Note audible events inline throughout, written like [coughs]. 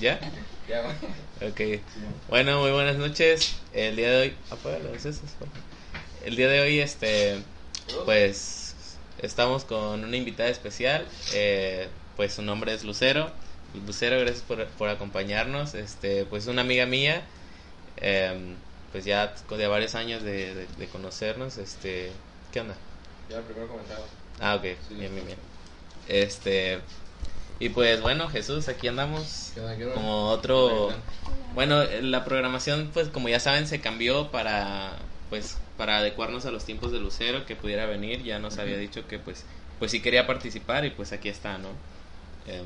¿Ya? Ya, Ok. Bueno, muy buenas noches. El día de hoy. Apaga las luces, por favor. El día de hoy, este. Pues. Estamos con una invitada especial. Eh, pues su nombre es Lucero. Lucero, gracias por, por acompañarnos. Este, pues una amiga mía. em, pues ya de varios años de, de- de conocernos. Este. ¿Qué onda? Ya, primero comentaba. Ah, ok. Sí. Bien, bien, bien. Este. Y pues bueno, Jesús, aquí andamos. ¿Qué onda, qué onda? Como otro. Bueno, la programación, pues como ya saben, se cambió para, pues, para adecuarnos a los tiempos de Lucero, que pudiera venir. Ya nos había dicho que, pues, pues sí quería participar y pues aquí está, ¿no? Eh,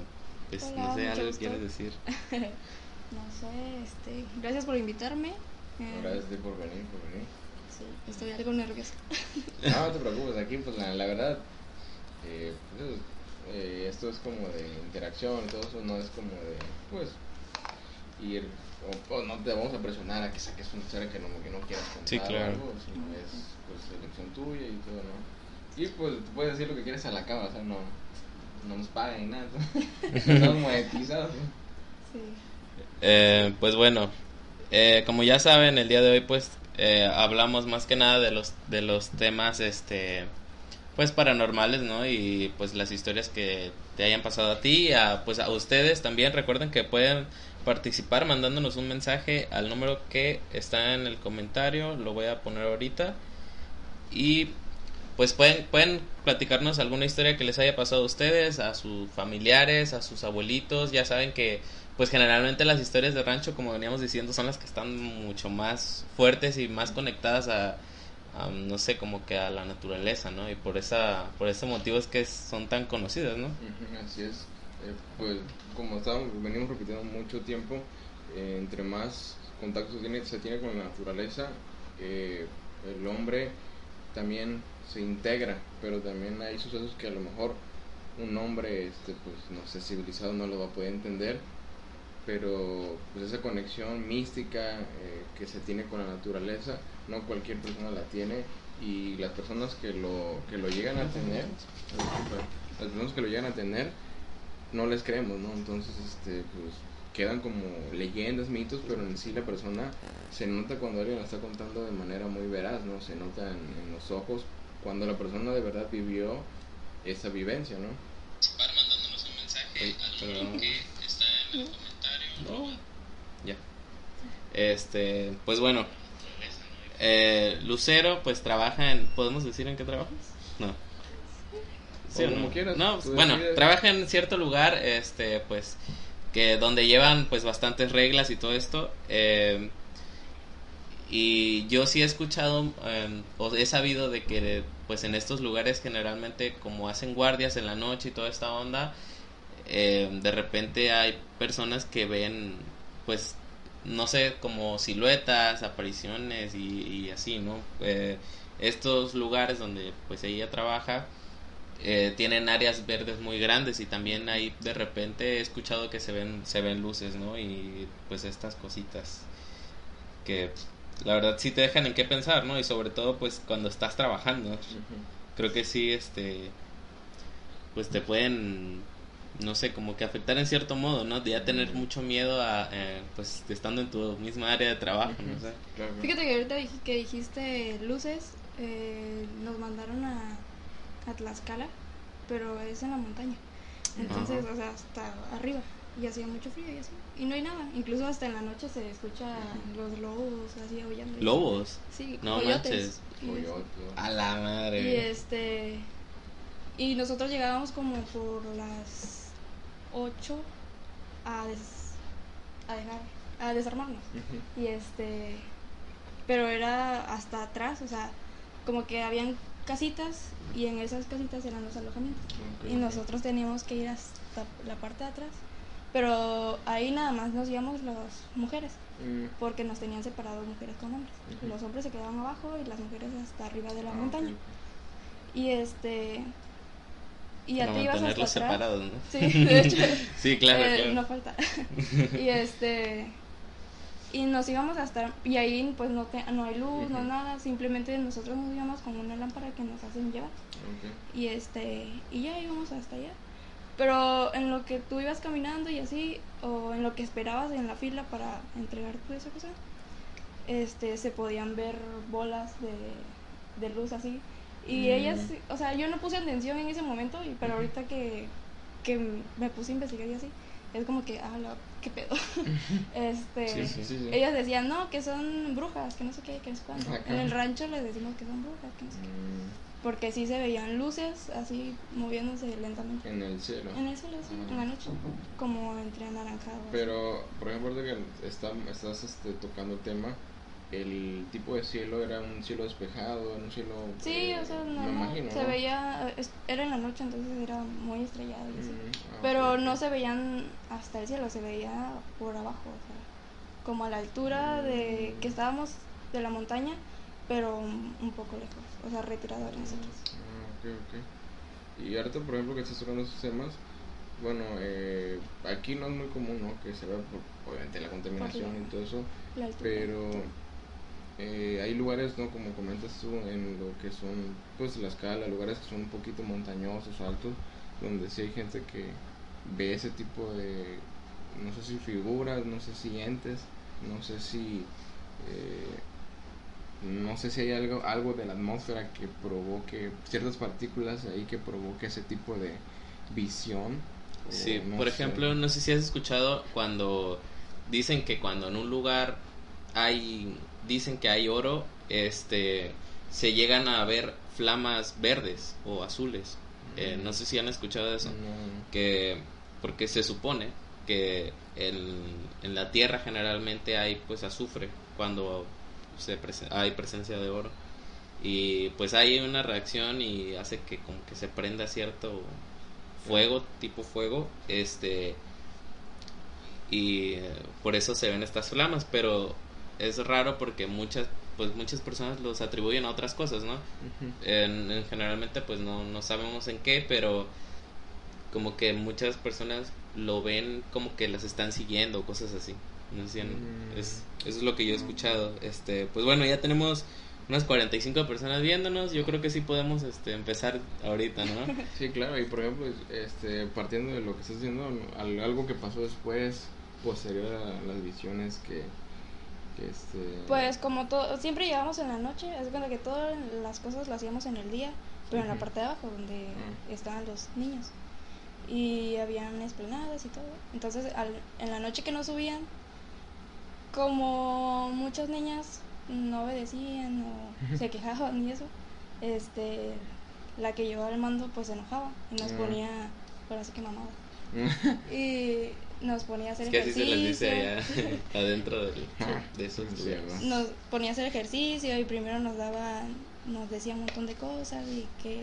pues Hola, no sé, algo quieres decir. [laughs] No sé, este, gracias por invitarme. Eh, Gracias a ti por venir, por venir. sí, estoy algo nerviosa. No, no te [laughs] preocupes, aquí pues la, la verdad, eh, pues, eh, esto es como de interacción, todo eso no es como de, pues, ir, o, o no te vamos a presionar a que saques una historia que no, que no quieras contar Sí, o claro. algo, sino es pues elección tuya y todo, ¿no? Y pues tú puedes decir lo que quieres a la cámara, o sea, no, no nos pagan ni nada, no [laughs] estamos monetizados, ¿no? Sí. Eh, pues bueno, eh, como ya saben, el día de hoy pues eh, hablamos más que nada de los de los temas este pues paranormales, ¿no? Y pues las historias que te hayan pasado a ti, a pues a ustedes también. Recuerden que pueden participar mandándonos un mensaje al número que está en el comentario, lo voy a poner ahorita. Y pues pueden pueden platicarnos alguna historia que les haya pasado a ustedes, a sus familiares, a sus abuelitos, ya saben que pues generalmente las historias de rancho, como veníamos diciendo, son las que están mucho más fuertes y más conectadas a, a, no sé, como que a la naturaleza, ¿no? Y por esa por ese motivo es que son tan conocidas, ¿no? Así es. Eh, pues como estábamos, venimos repitiendo mucho tiempo, eh, entre más contacto se tiene, se tiene con la naturaleza, eh, el hombre también se integra, pero también hay sucesos que a lo mejor un hombre, este, pues no sé, civilizado no lo va a poder entender, pero pues esa conexión mística que se tiene con la naturaleza, no cualquier persona la tiene y las personas que lo, que lo llegan a tener, las personas que lo llegan a tener, no les creemos, ¿no? Entonces, este, pues quedan como leyendas, mitos, pero en sí la persona se nota cuando alguien la está contando de manera muy veraz, ¿no? Se nota en, en los ojos cuando la persona de verdad vivió esa vivencia, ¿no? Ay, perdón. No. Ya. Este, pues bueno. Eh, Lucero, pues trabaja en. ¿Podemos decir en qué trabajas? No. ¿Sí O o como no? quieras, No, tú bueno, decides. trabaja en cierto lugar, este, pues, que donde llevan, pues, bastantes reglas y todo esto. eh, y yo sí he escuchado, eh, o he sabido de que, pues, en estos lugares generalmente, como hacen guardias en la noche y toda esta onda, eh, de repente hay personas que ven, pues, no sé, como siluetas, apariciones y, y así, ¿no? Eh, estos lugares donde, pues, ella trabaja, eh, tienen áreas verdes muy grandes y también ahí de repente he escuchado que se ven se ven luces no y pues estas cositas que la verdad sí te dejan en qué pensar no y sobre todo pues cuando estás trabajando. Creo que sí este pues te pueden no sé como que afectar en cierto modo no de ya tener mucho miedo a eh, pues estando en tu misma área de trabajo no sé Claro. Fíjate que ahorita dij- que dijiste luces, eh, nos mandaron a, a Tlaxcala, pero es en la montaña. Entonces, Ajá. o sea, hasta arriba. Y hacía mucho frío y así. Y no hay nada. Incluso hasta en la noche se escucha los lobos así aullando. lobos Sí, No coyotes. manches. Y a la Y madre este. Y nosotros llegábamos como por las 8 a, des- a dejar. a desarmarnos. Y este. Pero era hasta atrás, o sea, como que habían casitas y en esas casitas eran los alojamientos. Y nosotros teníamos que ir hasta la parte de atrás. Pero ahí nada más nos íbamos las mujeres, Mm, porque nos tenían separados mujeres con hombres. Los hombres se quedaban abajo y las mujeres hasta arriba de la ah, montaña. Y este. Y ya te ibas hasta atrás. separados no Sí, de [laughs] hecho. sí claro, [laughs] Eh, claro. No falta. [laughs] y este. Y nos íbamos hasta. Y ahí, pues no, te- no hay luz, no Ujú. nada. Simplemente nosotros nos íbamos con una lámpara que nos hacen llevar. Y este. Y ya íbamos hasta allá. Pero en lo que tú ibas caminando y así, o en lo que esperabas en la fila para entregar tu esa cosa, este, se podían ver bolas de, de luz así. Y Mm. ellas, o sea, yo no puse atención en ese momento, y, pero ahorita que, que me puse a investigar y así, es como que, ah, la, qué pedo. [laughs] este, Sí, sí. sí, ellas decían, no, que son brujas, que no sé qué, que no sé cuánto. Ajá. En el rancho les decimos que son brujas, que no sé qué. Mm, Porque sí se veían luces así moviéndose lentamente. En el cielo. En el cielo, sí, Ah. en la noche, como entre anaranjado. Pero, por ejemplo, ahorita que está, estás este, tocando el tema, el tipo de cielo era un cielo despejado, era un cielo... Sí, eh, o sea, no, me imagino, se ¿no? veía, era en la noche, entonces era muy estrellado. Mm, ah, Pero no se veían hasta el cielo, se veía por abajo, o sea, como a la altura de que estábamos de la montaña, pero un, poco lejos, o sea, retirado de nosotros. Ah, ok, ok. Y ahorita, por ejemplo, que estás tocando esos temas, bueno, eh, aquí no es muy común, ¿no? Que se vea, por, obviamente, la contaminación y todo eso, La altura. Eh, hay lugares, ¿no? Como comentas tú, en lo que son, pues, la escala, lugares que son un poquito montañosos, altos, donde sí hay gente que ve ese tipo de, no sé si figuras, no sé si entes, no sé si... eh, no sé si hay algo, algo de la atmósfera que provoque ciertas partículas ahí que provoque ese tipo de visión. Sí, no por sé. ejemplo, no sé si has escuchado cuando dicen que cuando en un lugar hay, dicen que hay oro, este, se llegan a ver flamas verdes o azules. Eh, Mm. no sé si han escuchado eso. Que porque se supone que el- en la tierra generalmente hay pues azufre cuando se prese- hay presencia de oro y pues hay una reacción y hace que como que se prenda cierto fuego tipo fuego este y eh, por eso se ven estas flamas pero es raro porque muchas pues muchas personas los atribuyen a otras cosas no en, en generalmente pues no, no sabemos en qué, pero como que muchas personas lo ven como que las están siguiendo, cosas así. No Mm. es, eso es lo que yo he escuchado. Este, pues bueno, ya tenemos unas 45 personas viéndonos, yo creo que sí podemos este, empezar ahorita, ¿no? [laughs] Sí, claro, y por ejemplo, este, partiendo de lo que estás diciendo, algo que pasó después, posterior a las visiones que este... Pues como todo, siempre llegábamos en la noche, es cuenta que todas las cosas las hacíamos en el día, pero en la parte de abajo donde Mm. estaban los niños. Y habían esplanadas y todo. Entonces al- en la noche que nos subían, como muchas niñas no obedecían o se quejaban y eso, este, la que llevaba el mando pues se enojaba y nos Ah. ponía, por así que mamada. [laughs] Y nos ponía a hacer Es que así se les dice ejercicio. allá [laughs] adentro del- de esos Sí, lugares. ¿verdad? nos ponía a hacer ejercicio y primero nos daba, nos decía un montón de cosas y que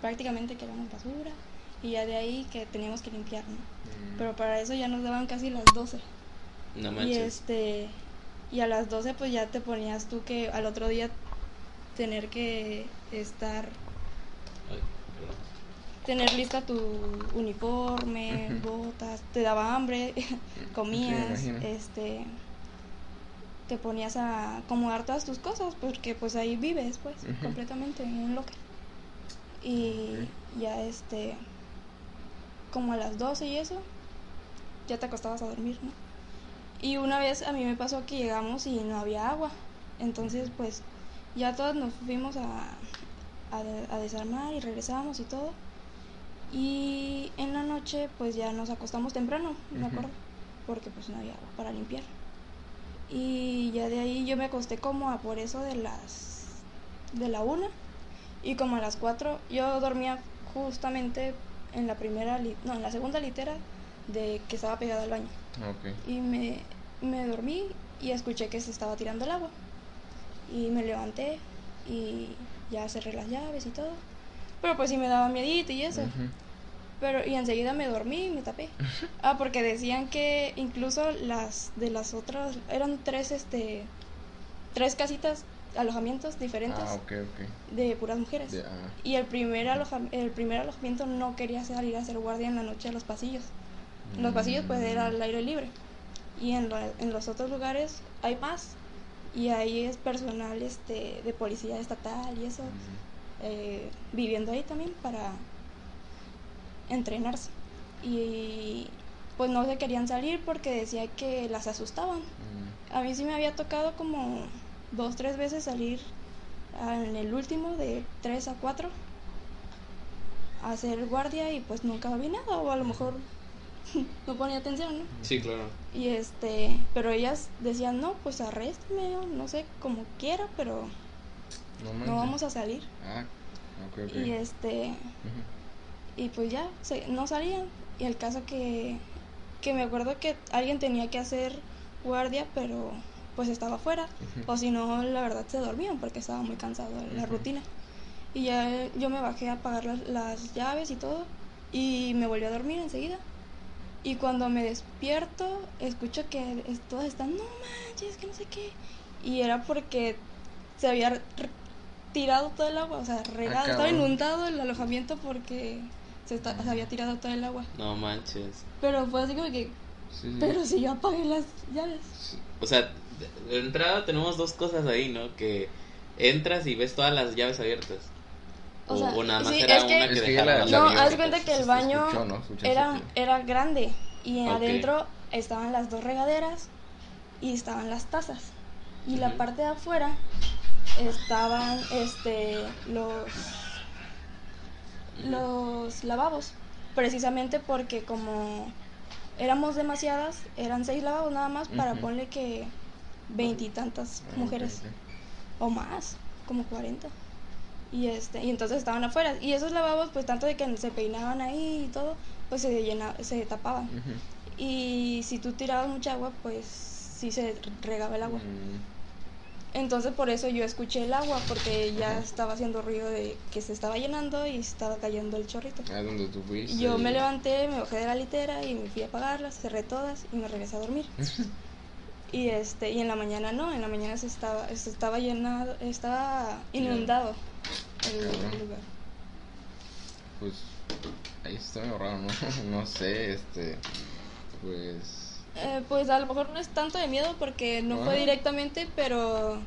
prácticamente que éramos basura y ya de ahí que teníamos que limpiar, ¿no? Mm. Pero para eso ya nos daban casi las 12. No Y este y a las 12 pues ya te ponías tú que al otro día tener que estar. Tener lista tu uniforme, botas, te daba hambre, [laughs] comías, este te ponías a acomodar todas tus cosas porque pues ahí vives pues completamente en un local. Y ya este como a las 12 y eso ya te acostabas a dormir, ¿no? Y una vez a mí me pasó que llegamos y no había agua. Entonces, pues ya todos nos fuimos a, a, a desarmar y regresábamos y todo. Y en la noche, pues ya nos acostamos temprano, me acuerdo, porque pues no había agua para limpiar. Y ya de ahí yo me acosté como a por eso de las de la una y como a las cuatro yo dormía justamente en la primera no en la segunda litera de que estaba pegada al baño Ah, Ok. y me, me dormí y escuché que se estaba tirando el agua. Y me levanté y ya cerré las llaves y todo. Pero pues sí me daba miedito y eso. Pero y enseguida me dormí y me tapé. Ah, porque decían que incluso las de las otras eran tres este tres casitas, alojamientos diferentes Ah, ok, ok. de puras mujeres. Ah, Y el primer, aloja- el primer alojamiento no quería salir a hacer guardia en la noche a los pasillos. En los pasillos pues era al aire libre. Y en, la- en los otros lugares hay más. Y ahí es personal este, de policía estatal y eso, mm, eh, viviendo ahí también para entrenarse. y pues no se querían salir porque decía que las asustaban. Mm, A mí sí me había tocado como dos, tres veces salir en el último de tres a cuatro a hacer guardia y pues nunca vi nada o a lo mejor [laughs] no ponía atención, ¿no? Sí, claro. Y este, pero ellas decían, no, pues arréstame, o no sé, como quiera, pero No, vamos a salir. Ah, ok, ok. Y este, y pues ya, se- no salían. Y el caso que, que me acuerdo que alguien tenía que hacer guardia, pero pues estaba afuera. O si no, la verdad se dormían porque estaba muy cansado de la rutina. Y ya yo me bajé a apagar las, las llaves y todo. Y me volví a dormir enseguida. Y cuando me despierto, escucho que todas están, no manches, que no sé qué. Y era porque se había tirado todo el agua, o sea, regado, estaba cabrón. inundado el alojamiento porque se, esta- se había tirado todo el agua. No manches. Pero fue así como que, Sí, sí. pero si yo apagué las llaves. O sea, de entrada tenemos dos cosas ahí, ¿no? Que entras y ves todas las llaves abiertas. O, O sea, o nada más sí, era es que- una que Es que la- la No, haz cuenta que el baño escuchó, ¿no? Era, era grande y Ok. adentro estaban las dos regaderas y estaban las tazas. Y la Ujú. parte de afuera estaban este los los lavabos, precisamente porque como éramos demasiadas, eran seis lavabos nada más para ponerle que veintitantas mujeres o más, como 40. Y este, y entonces estaban afuera. Y esos lavabos, pues tanto de que se peinaban ahí y todo, pues se llena, se tapaban. Y si tú tirabas mucha agua, pues sí se regaba el agua. Mm, Entonces por eso yo escuché el agua, porque ya estaba haciendo ruido de que se estaba llenando y estaba cayendo el chorrito. Ah, donde tú fuiste. Yo me levanté, me bajé de la litera y me fui a apagarlas, cerré todas y me regresé a dormir. [laughs] Y este, y en la mañana no, en la mañana se estaba, se estaba llenado, estaba inundado el, el lugar. Pues ahí está medio raro, ¿no? [laughs] no sé, este. Pues. Eh, pues a lo mejor no es tanto de miedo porque no fue directamente, pero.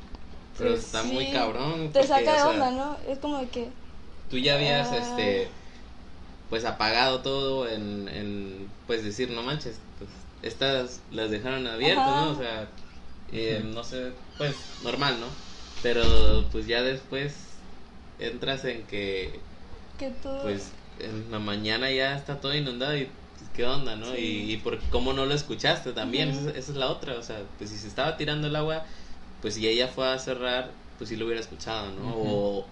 Pero pues, está muy cabrón, Te porque, saca de o sea, onda, ¿no? Es como de que. Tú ya habías, Ah. este, pues apagado todo en, en, pues decir, no manches, pues estas las dejaron abiertas, Ajá. ¿no? O sea, eh, no sé, pues normal, ¿no? Pero pues ya después entras en que, que todo. pues en la mañana ya está todo inundado y qué onda, ¿no? Sí. Y, y por cómo no lo escuchaste también, esa, esa es la otra, o sea, pues si se estaba tirando el agua, pues si ella fue a cerrar, pues sí lo hubiera escuchado, ¿no? O,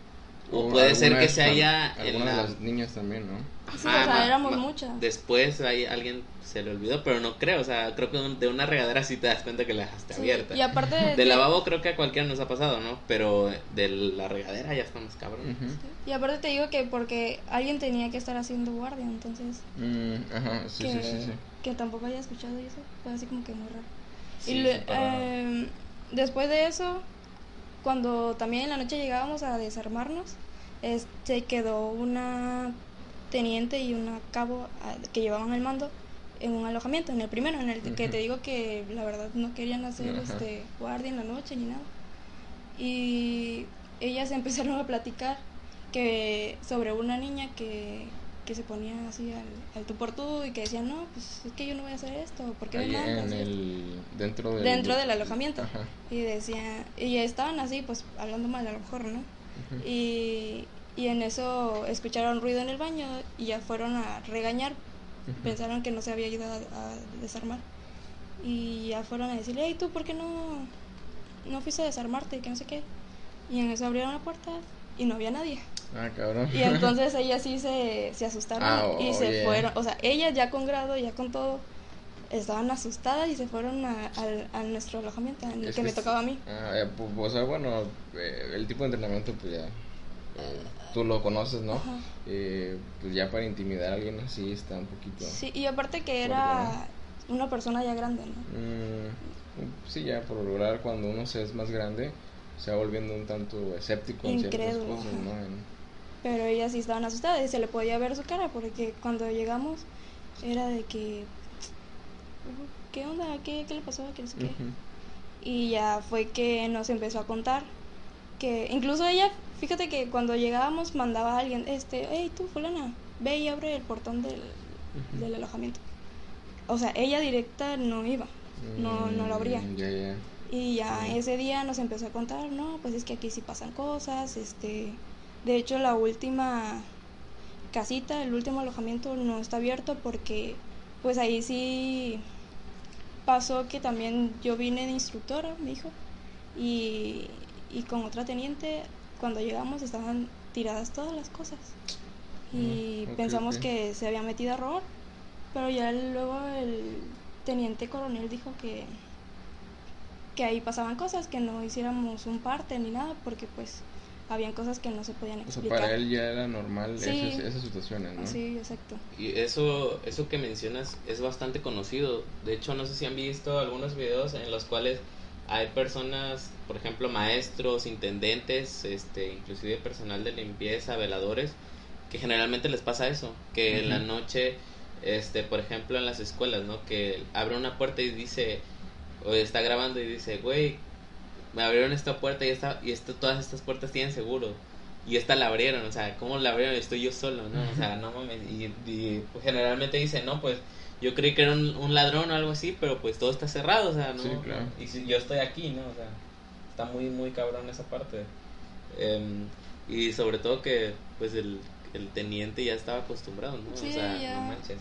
o puede ser que se haya en Algunas la... de las niñas también, ¿no? Sí, o Ajá, sea, éramos muchas. Después hay alguien se le olvidó, pero no creo, o sea, creo que de una regadera sí te das cuenta que la dejaste Sí, abierta. Y aparte de. Del lavabo creo que a cualquiera nos ha pasado, ¿no? Pero de la regadera ya estamos cabrón. Ujú. Y aparte te digo que porque alguien tenía que estar haciendo guardia, entonces. Mm, ajá, sí, que, sí, sí, sí. que tampoco haya escuchado eso. Fue así como que muy raro. Sí, y em, después de eso, cuando también en la noche llegábamos a desarmarnos, este quedó una teniente y una cabo ah, que llevaban el mando en un alojamiento, en el primero, en el que te digo que la verdad no querían hacer este guardia en la noche ni nada. Y ellas [laughs] empezaron a platicar que sobre una niña que, que se ponía así al, al tú por tú y que decía, no, pues es que yo no voy a hacer esto, ¿por qué me Ahí mandas? en esto?". el. Dentro del. dentro del alojamiento. Ajá. Y decía, y estaban así, pues hablando mal a lo mejor, ¿no? Y, y en eso escucharon ruido en el baño y ya fueron a regañar. Pensaron que no se había ido a, a desarmar. Y ya fueron a decirle, hey, ¿tú por qué no, no fuiste a desarmarte? Que no sé qué. Y en eso abrieron la puerta y no había nadie. Ah, cabrón. Y entonces [laughs] ellas sí se, se asustaron Ah, y se fueron. O sea, ellas ya con grado, ya con todo, estaban asustadas y se fueron a, al- a nuestro alojamiento, en el Es que me tocaba a mí. Ah, eh, pu- o sea, bueno, eh, el tipo de entrenamiento, pues ya. eh, tú lo conoces, ¿no? Eh, pues ya para intimidar a alguien así está un poquito. Sí, y aparte que era una persona ya grande, ¿no? Mm, sí, ya por lograr cuando uno se es más grande, se va volviendo un tanto escéptico en ciertas cosas. ¿no? En- Pero ellas sí estaban asustadas y se le podía ver su cara porque cuando llegamos era de que, ¿qué onda? ¿Qué, qué le pasó? ¿Qué no sé qué? Y ya fue que nos empezó a contar que incluso ella, fíjate que cuando llegábamos mandaba a alguien, este, hey tú fulana, ve y abre el portón del, del alojamiento. O sea, ella directa no iba, no, no lo. Mm, ya. Y ya ese día nos empezó a contar, no, pues es que aquí sí pasan cosas, este, de hecho la última casita, el último alojamiento no está abierto porque pues ahí sí pasó que también yo vine de instructora, me dijo, y, y con otra teniente, cuando llegamos estaban tiradas todas las cosas. Y Mm, pensamos que se había metido a robar, pero ya luego el teniente coronel dijo que que ahí pasaban cosas, que no hiciéramos un parte ni nada, porque pues habían cosas que no se podían O sea, explicar. para él ya era normal Sí. esas, esas situaciones, ¿no? Sí, exacto. Y eso, eso que mencionas es bastante conocido. De hecho, no sé si han visto algunos videos en los cuales hay personas, por ejemplo, maestros, intendentes, este, inclusive personal de limpieza, veladores, que generalmente les pasa eso, que en la noche, este, por ejemplo, en las escuelas, ¿no? Que abre una puerta y dice, o está grabando y dice, güey, me abrieron esta puerta y esta, y esto, todas estas puertas tienen seguro. Y esta la abrieron, o sea, ¿cómo la abrieron? Estoy yo solo, ¿no? O sea, no mames. Y, y, pues, generalmente dicen, no, pues yo creí que era un, un ladrón o algo así, pero pues todo está cerrado, o sea, ¿no? Sí, claro. Y si yo estoy aquí, ¿no? O sea, está muy, muy cabrón esa parte. Em, y sobre todo que, pues, el, el teniente ya estaba acostumbrado, ¿no? Sí, o sea, ya. no manches.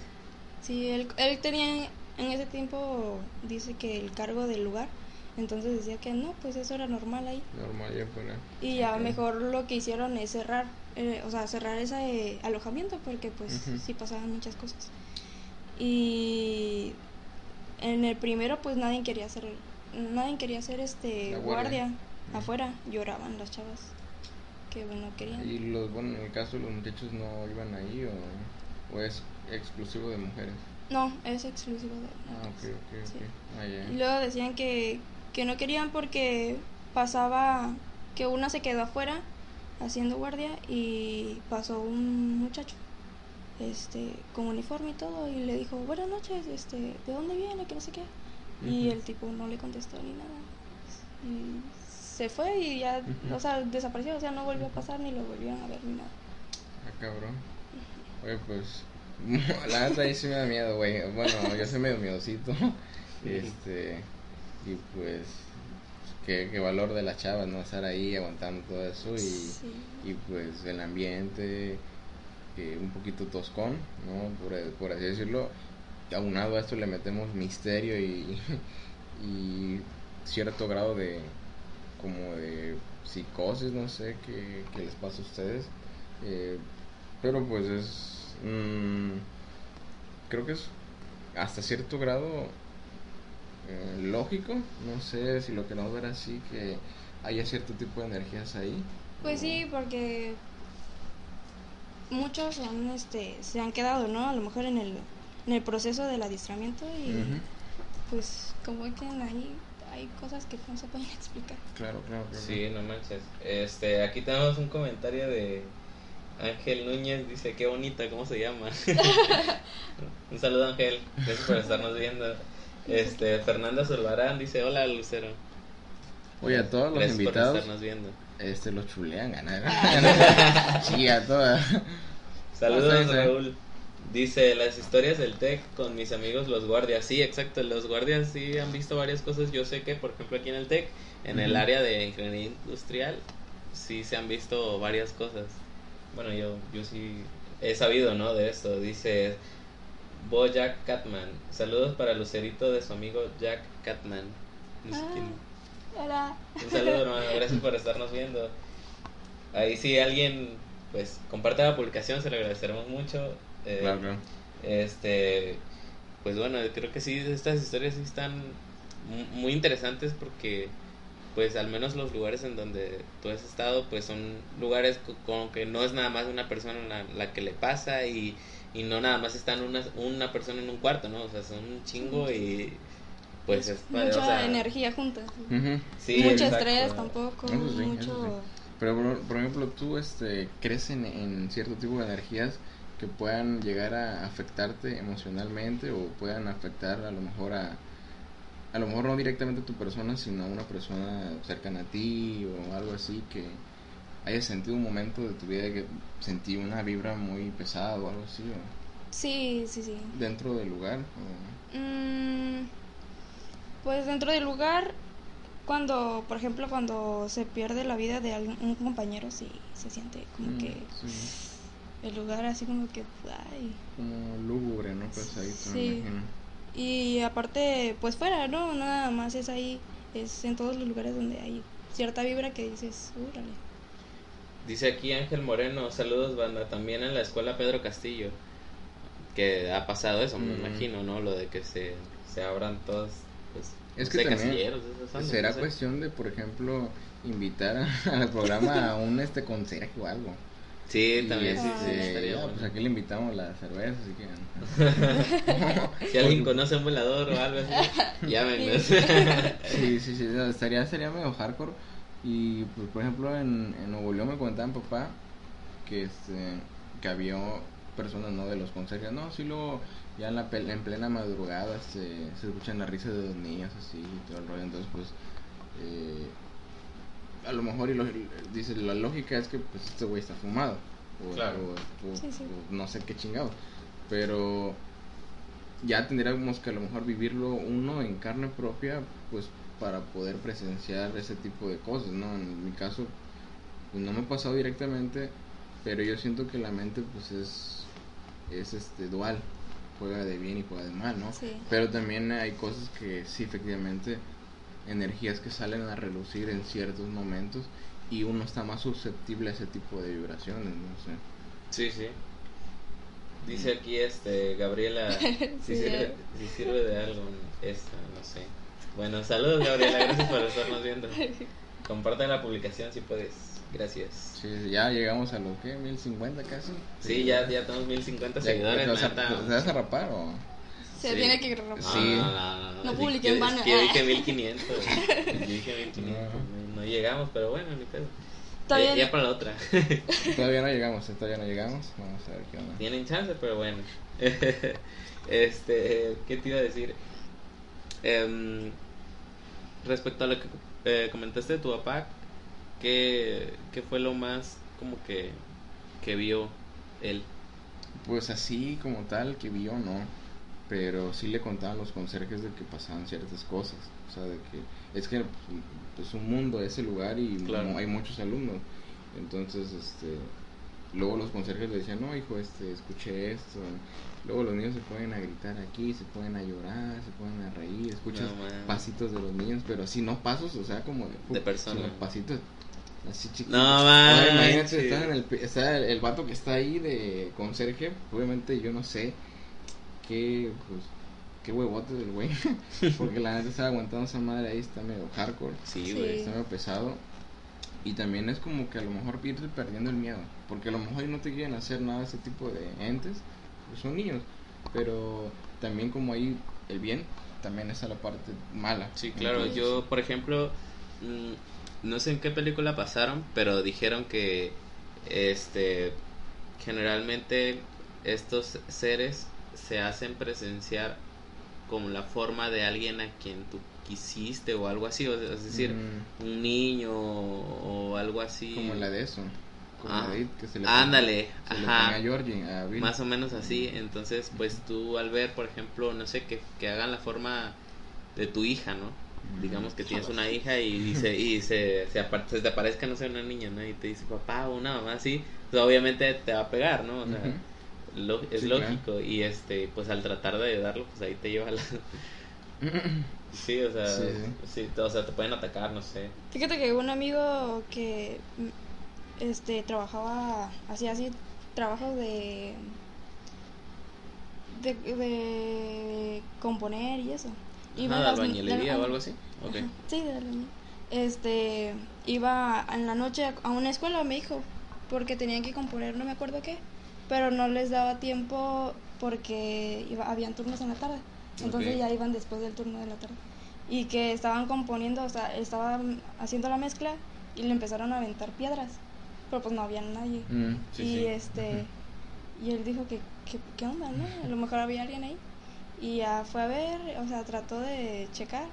Sí, él, él tenía en ese tiempo, dice que el cargo del lugar, entonces decía que no, pues eso era normal ahí. Normal ya fuera. Y ya Ok. mejor lo que hicieron es cerrar, eh, o sea, cerrar ese alojamiento porque pues Ujú. sí pasaban muchas cosas. Y en el primero pues nadie quería hacer, nadie quería hacer este guardia, afuera, lloraban las chavas que bueno querían. Y los, bueno, en el caso de los muchachos no iban ahí o, o es exclusivo de mujeres. No, es exclusivo de Ah, ok, hombres. ok, ok. Sí. Ah, ya. Y luego decían que, que no querían porque pasaba que una se quedó afuera haciendo guardia y pasó un muchacho este con uniforme y todo y le dijo buenas noches este de dónde viene que no sé qué y el tipo no le contestó ni nada y se fue y ya o sea desapareció o sea no volvió a pasar ni lo volvieron a ver ni nada Ah, cabrón. Oye, pues. [laughs] La neta ahí sí me da miedo, güey. Bueno, yo soy medio miedosito. Este. Y pues. Qué, qué valor de las chavas, ¿no? Estar ahí aguantando todo eso y. Sí. Y pues el ambiente. eh, un poquito toscón, ¿no? Por, por así decirlo. Aunado a esto le metemos misterio y. [laughs] Y cierto grado de. Como de psicosis, no sé qué, qué les pasa a ustedes. Eh, pero pues es. mm, creo que es hasta cierto grado eh, lógico. No sé si lo queremos ver así, que haya cierto tipo de energías ahí. Pues o- sí, porque muchos han, este, se han quedado, ¿no? A lo mejor en el, en el proceso del adiestramiento y pues como que ahí hay cosas que no se pueden [laughs] explicar. Claro, claro, claro. Sí, no manches. Este, aquí tenemos un comentario de Ángel Núñez, dice, qué bonita, ¿cómo se llama? [laughs] un saludo Ángel, gracias por estarnos viendo. Este, Fernanda Zurbarán dice, hola Lucero. Oye, a todos los Gracias por invitados, estarnos viendo. este, los chulean, ganar. [laughs] [laughs] sí, a todas. Saludos. Raúl. Dice, las historias del TEC con mis amigos los guardias. Sí, exacto, los guardias sí han visto varias cosas. Yo sé que, por ejemplo, aquí en el TEC, en el área de ingeniería industrial, sí se han visto varias cosas. Bueno, yo, yo sí he sabido, ¿no? De esto. Dice Bojack Catman. Saludos para Lucerito de su amigo Jack Catman. No sé Ah. quién- Hola. un saludo, hermano. Gracias por estarnos viendo. Ahí si alguien pues comparte la publicación, se lo agradeceremos mucho. Eh, Claro. Este, pues bueno, creo que sí, estas historias sí están mu- muy interesantes porque pues al menos los lugares en donde tú has estado pues son lugares co- como que no es nada más una persona la, la que le pasa y, y no nada más están una, una persona en un cuarto, ¿no? O sea, son un chingo y pues es Mucha o sea, energía junta. Ujú. sí, Mucho exacto. estrés tampoco, Eso sí, eso mucho... Pero por, por ejemplo, tú este, crees en, en cierto tipo de energías que puedan llegar a afectarte emocionalmente o puedan afectar a lo mejor a a lo mejor no directamente a tu persona, sino a una persona cercana a ti o algo así que hayas sentido un momento de tu vida que sentí una vibra muy pesada o algo así. o- Sí, sí, sí. ¿Dentro del lugar? o- Mm, pues dentro del lugar, cuando, por ejemplo, cuando se pierde la vida de algún, un compañero, sí se siente como Mm, que sí, el lugar así como que, ay. como lúgubre, ¿no? Pesadito, me Sí. Y aparte, pues fuera, ¿no? Nada más es ahí, es en todos los lugares donde hay cierta vibra que dices, órale. Dice aquí Ángel Moreno, saludos banda, también en la escuela Pedro Castillo, que ha pasado eso, me Mm. imagino, ¿no? Lo de que se, se abran todos, pues, Es no que sé, también Será no sé. cuestión de, por ejemplo, invitar a- [laughs] al programa a un este conserje o algo. Sí, Y, también sí, este, sí, estaría ya, bueno. pues aquí le invitamos la cerveza, así que... [laughs] Si alguien [laughs] conoce un volador o algo así, llámenme. Sí, sí, sí, no, estaría, sería medio hardcore. Y pues por ejemplo en, en Nuevo León me comentaba mi papá que este que había personas no de los conserjes, no, sí luego ya en la pel- en plena madrugada se, se escuchan las risas de los niños así y todo el rollo, entonces pues eh, a lo mejor y lo- dice la lógica es que pues este güey está fumado o, Claro. o- o- Sí, sí. o no sé qué chingado, pero ya tendríamos que a lo mejor vivirlo uno en carne propia, pues para poder presenciar ese tipo de cosas, ¿no? En mi caso, pues no me ha pasado directamente, pero yo siento que la mente, pues es, es este dual, juega de bien y juega de mal, ¿no? Sí. Pero también hay cosas que sí, efectivamente, energías que salen a relucir en ciertos momentos y uno está más susceptible a ese tipo de vibraciones, no sé. Sí, sí. Dice aquí este Gabriela [laughs] si, sirve, si sirve de algo esta, no sé. Bueno, saludos Gabriela, gracias por estarnos viendo. Comparte la publicación si puedes. Gracias. Sí, ya llegamos a lo que, 1050 casi. Sí, ya, ya tenemos 1050 Ya, seguidores, ¿te vas a- neta. ¿Te vas a rapar o...? Se Sí. tiene que rapar. No, Sí. no, no, no, No publiqué en que yo dije 1500. Yo [laughs] dije 1500. No. Llegamos, pero bueno, ni pedo. Está Eh, bien. ya para la otra. [laughs] Todavía no llegamos, eh, todavía no llegamos. Vamos a ver qué onda. Tienen chance, pero bueno. [laughs] este, ¿qué te iba a decir? Em, respecto a lo que eh, comentaste de tu papá, ¿qué, ¿qué fue lo más como que, que vio él? Pues así como tal que vio, no. Pero sí le contaban los conserjes de que pasaban ciertas cosas. O sea, de que es que pues, es un mundo ese lugar y Claro. hay muchos alumnos. Entonces, este, luego los conserjes le decían, no, hijo, este, escuché esto. Luego los niños se pueden a gritar aquí, se pueden a llorar, se pueden a reír, escuchas No, pasitos de los niños, pero así no pasos, o sea, como de, De persona. sino pasitos así chiquitos. No, Ahora, man. imagínate, está, en el, está el, el vato que está ahí de conserje, obviamente yo no sé qué, pues, qué huevote del güey, [laughs] porque la neta estaba aguantando esa madre ahí, está medio hardcore, Sí, Sí. güey. está medio pesado, y también es como que a lo mejor irte perdiendo el miedo, porque a lo mejor no te quieren hacer nada ese tipo de entes, son niños, pero también como ahí el bien, también está la parte mala. Sí, claro. Entonces, Yo, por ejemplo, mm, no sé en qué película pasaron, pero dijeron que este generalmente estos seres se hacen presenciar como la forma de alguien a quien tú quisiste o algo así, o sea, es decir, mm, un niño o algo así. como la de eso, como Ah, It, que se le ándale, se le ajá. a Georgie, a Bill. Más o menos así, entonces pues tú al ver, por ejemplo, no sé, que, que hagan la forma de tu hija, ¿no? Digamos que tienes una [laughs] hija y dice y se, se, apar- se te aparezca, no sé, una niña, ¿no? Y te dice papá o una mamá así, pues obviamente te va a pegar, ¿no? O sea, lo- es Sí, lógico y este, pues al tratar de ayudarlo, pues ahí te lleva la... [laughs] Sí, o sea, Sí, o sea, te pueden atacar, no sé. Fíjate que un amigo que este trabajaba así así trabajos de de, de componer y eso. Iba Ajá, de albañilería o algo así. Ok. Ajá, sí, de albañil. Este iba en la noche a una escuela, me dijo, porque tenían que componer, no me acuerdo qué, pero no les daba tiempo porque iba, habían turnos en la tarde. Entonces ya iban después del turno de la tarde. Y que estaban componiendo, o sea, estaban haciendo la mezcla y le empezaron a aventar piedras, pero pues no había nadie. Mm, Sí, y sí. este y él dijo que, que qué onda, ¿no? A lo mejor había alguien ahí. Y ya fue a ver, o sea, trató de checar,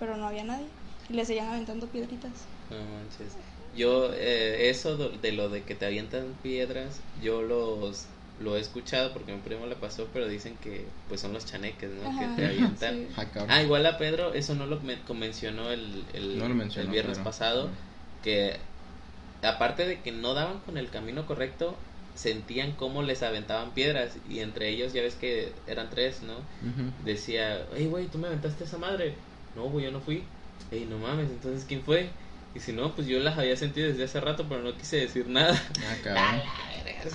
pero no había nadie. Y le seguían aventando piedritas. No manches. Yo, eh, eso de lo de que te avientan piedras, yo los lo he escuchado porque a mi primo le pasó, pero dicen que pues son los chaneques, ¿no? Ajá, que te avientan. sí. Ah. Ah, igual a Pedro, eso no lo men- mencionó el, el, No lo mencionó, el viernes pero- pasado, que aparte de que no daban con el camino correcto, sentían cómo les aventaban piedras y entre ellos ya ves que eran tres, ¿no? Decía, hey, güey, tú me aventaste esa madre. No, güey, yo no fui. Hey, no mames, entonces ¿quién fue? Y si no, pues yo las había sentido desde hace rato, pero no quise decir nada. Ah, [laughs] cabrón.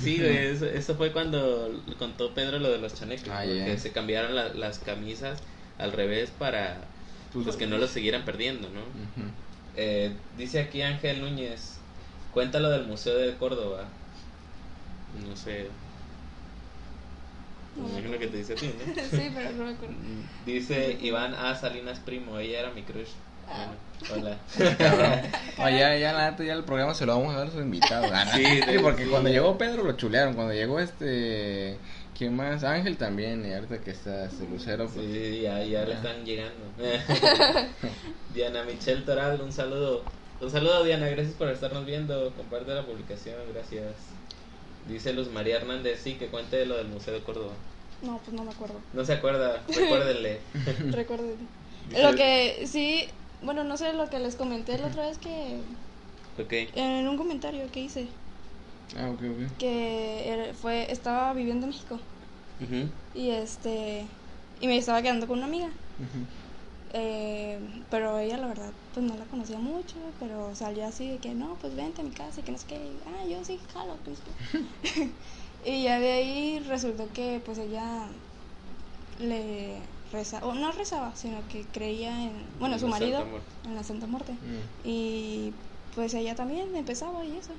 Sí, güey, [laughs] eso, eso fue cuando contó Pedro lo de los chaneques, Ah, se cambiaron la- las camisas al revés para pues, que no los siguieran perdiendo, ¿no? Eh, dice aquí Ángel Núñez, cuéntalo del Museo de Córdoba. No sé, No me me imagino que te dice a ti, ¿no? [laughs] sí, pero no me acuerdo. Dice Iván A. Salinas Primo, ella era mi crush. Ah. Bueno, hola. [laughs] Ya, ya, la neta, ya el programa se lo vamos a dar a sus invitados. Ah, no. Sí, [laughs] Sí, porque sí. cuando llegó Pedro lo chulearon. Cuando llegó este. ¿Quién más? Ángel también. Y ahorita que está este Lucero. Pues, Sí, ya, ya le Ya. están llegando. Diana Michelle Toral, un saludo. Un saludo, Diana, gracias por estarnos viendo. Comparte la publicación, gracias. Dice Luz María Hernández, sí, que cuente lo del Museo de Córdoba. No, pues no me acuerdo. No se acuerda, [laughs] recuérdenle. [laughs] Recuerden. Dice- Lo que sí, bueno, no sé lo que les comenté la otra vez que Ok. en un comentario que hice Ah, ok, ok. que fue estaba viviendo en México Ujú. y este y me estaba quedando con una amiga. Ujú. Eh, pero ella la verdad pues no la conocía mucho, pero salió así de que no, pues vente a mi casa y que no sé qué, y, ah, yo sí, jalo, que no sé qué". y ya de ahí resultó que pues ella le rezaba, o no rezaba, sino que creía en, bueno, En su marido en la Santa Muerte. Mm. Y pues ella también empezaba y eso.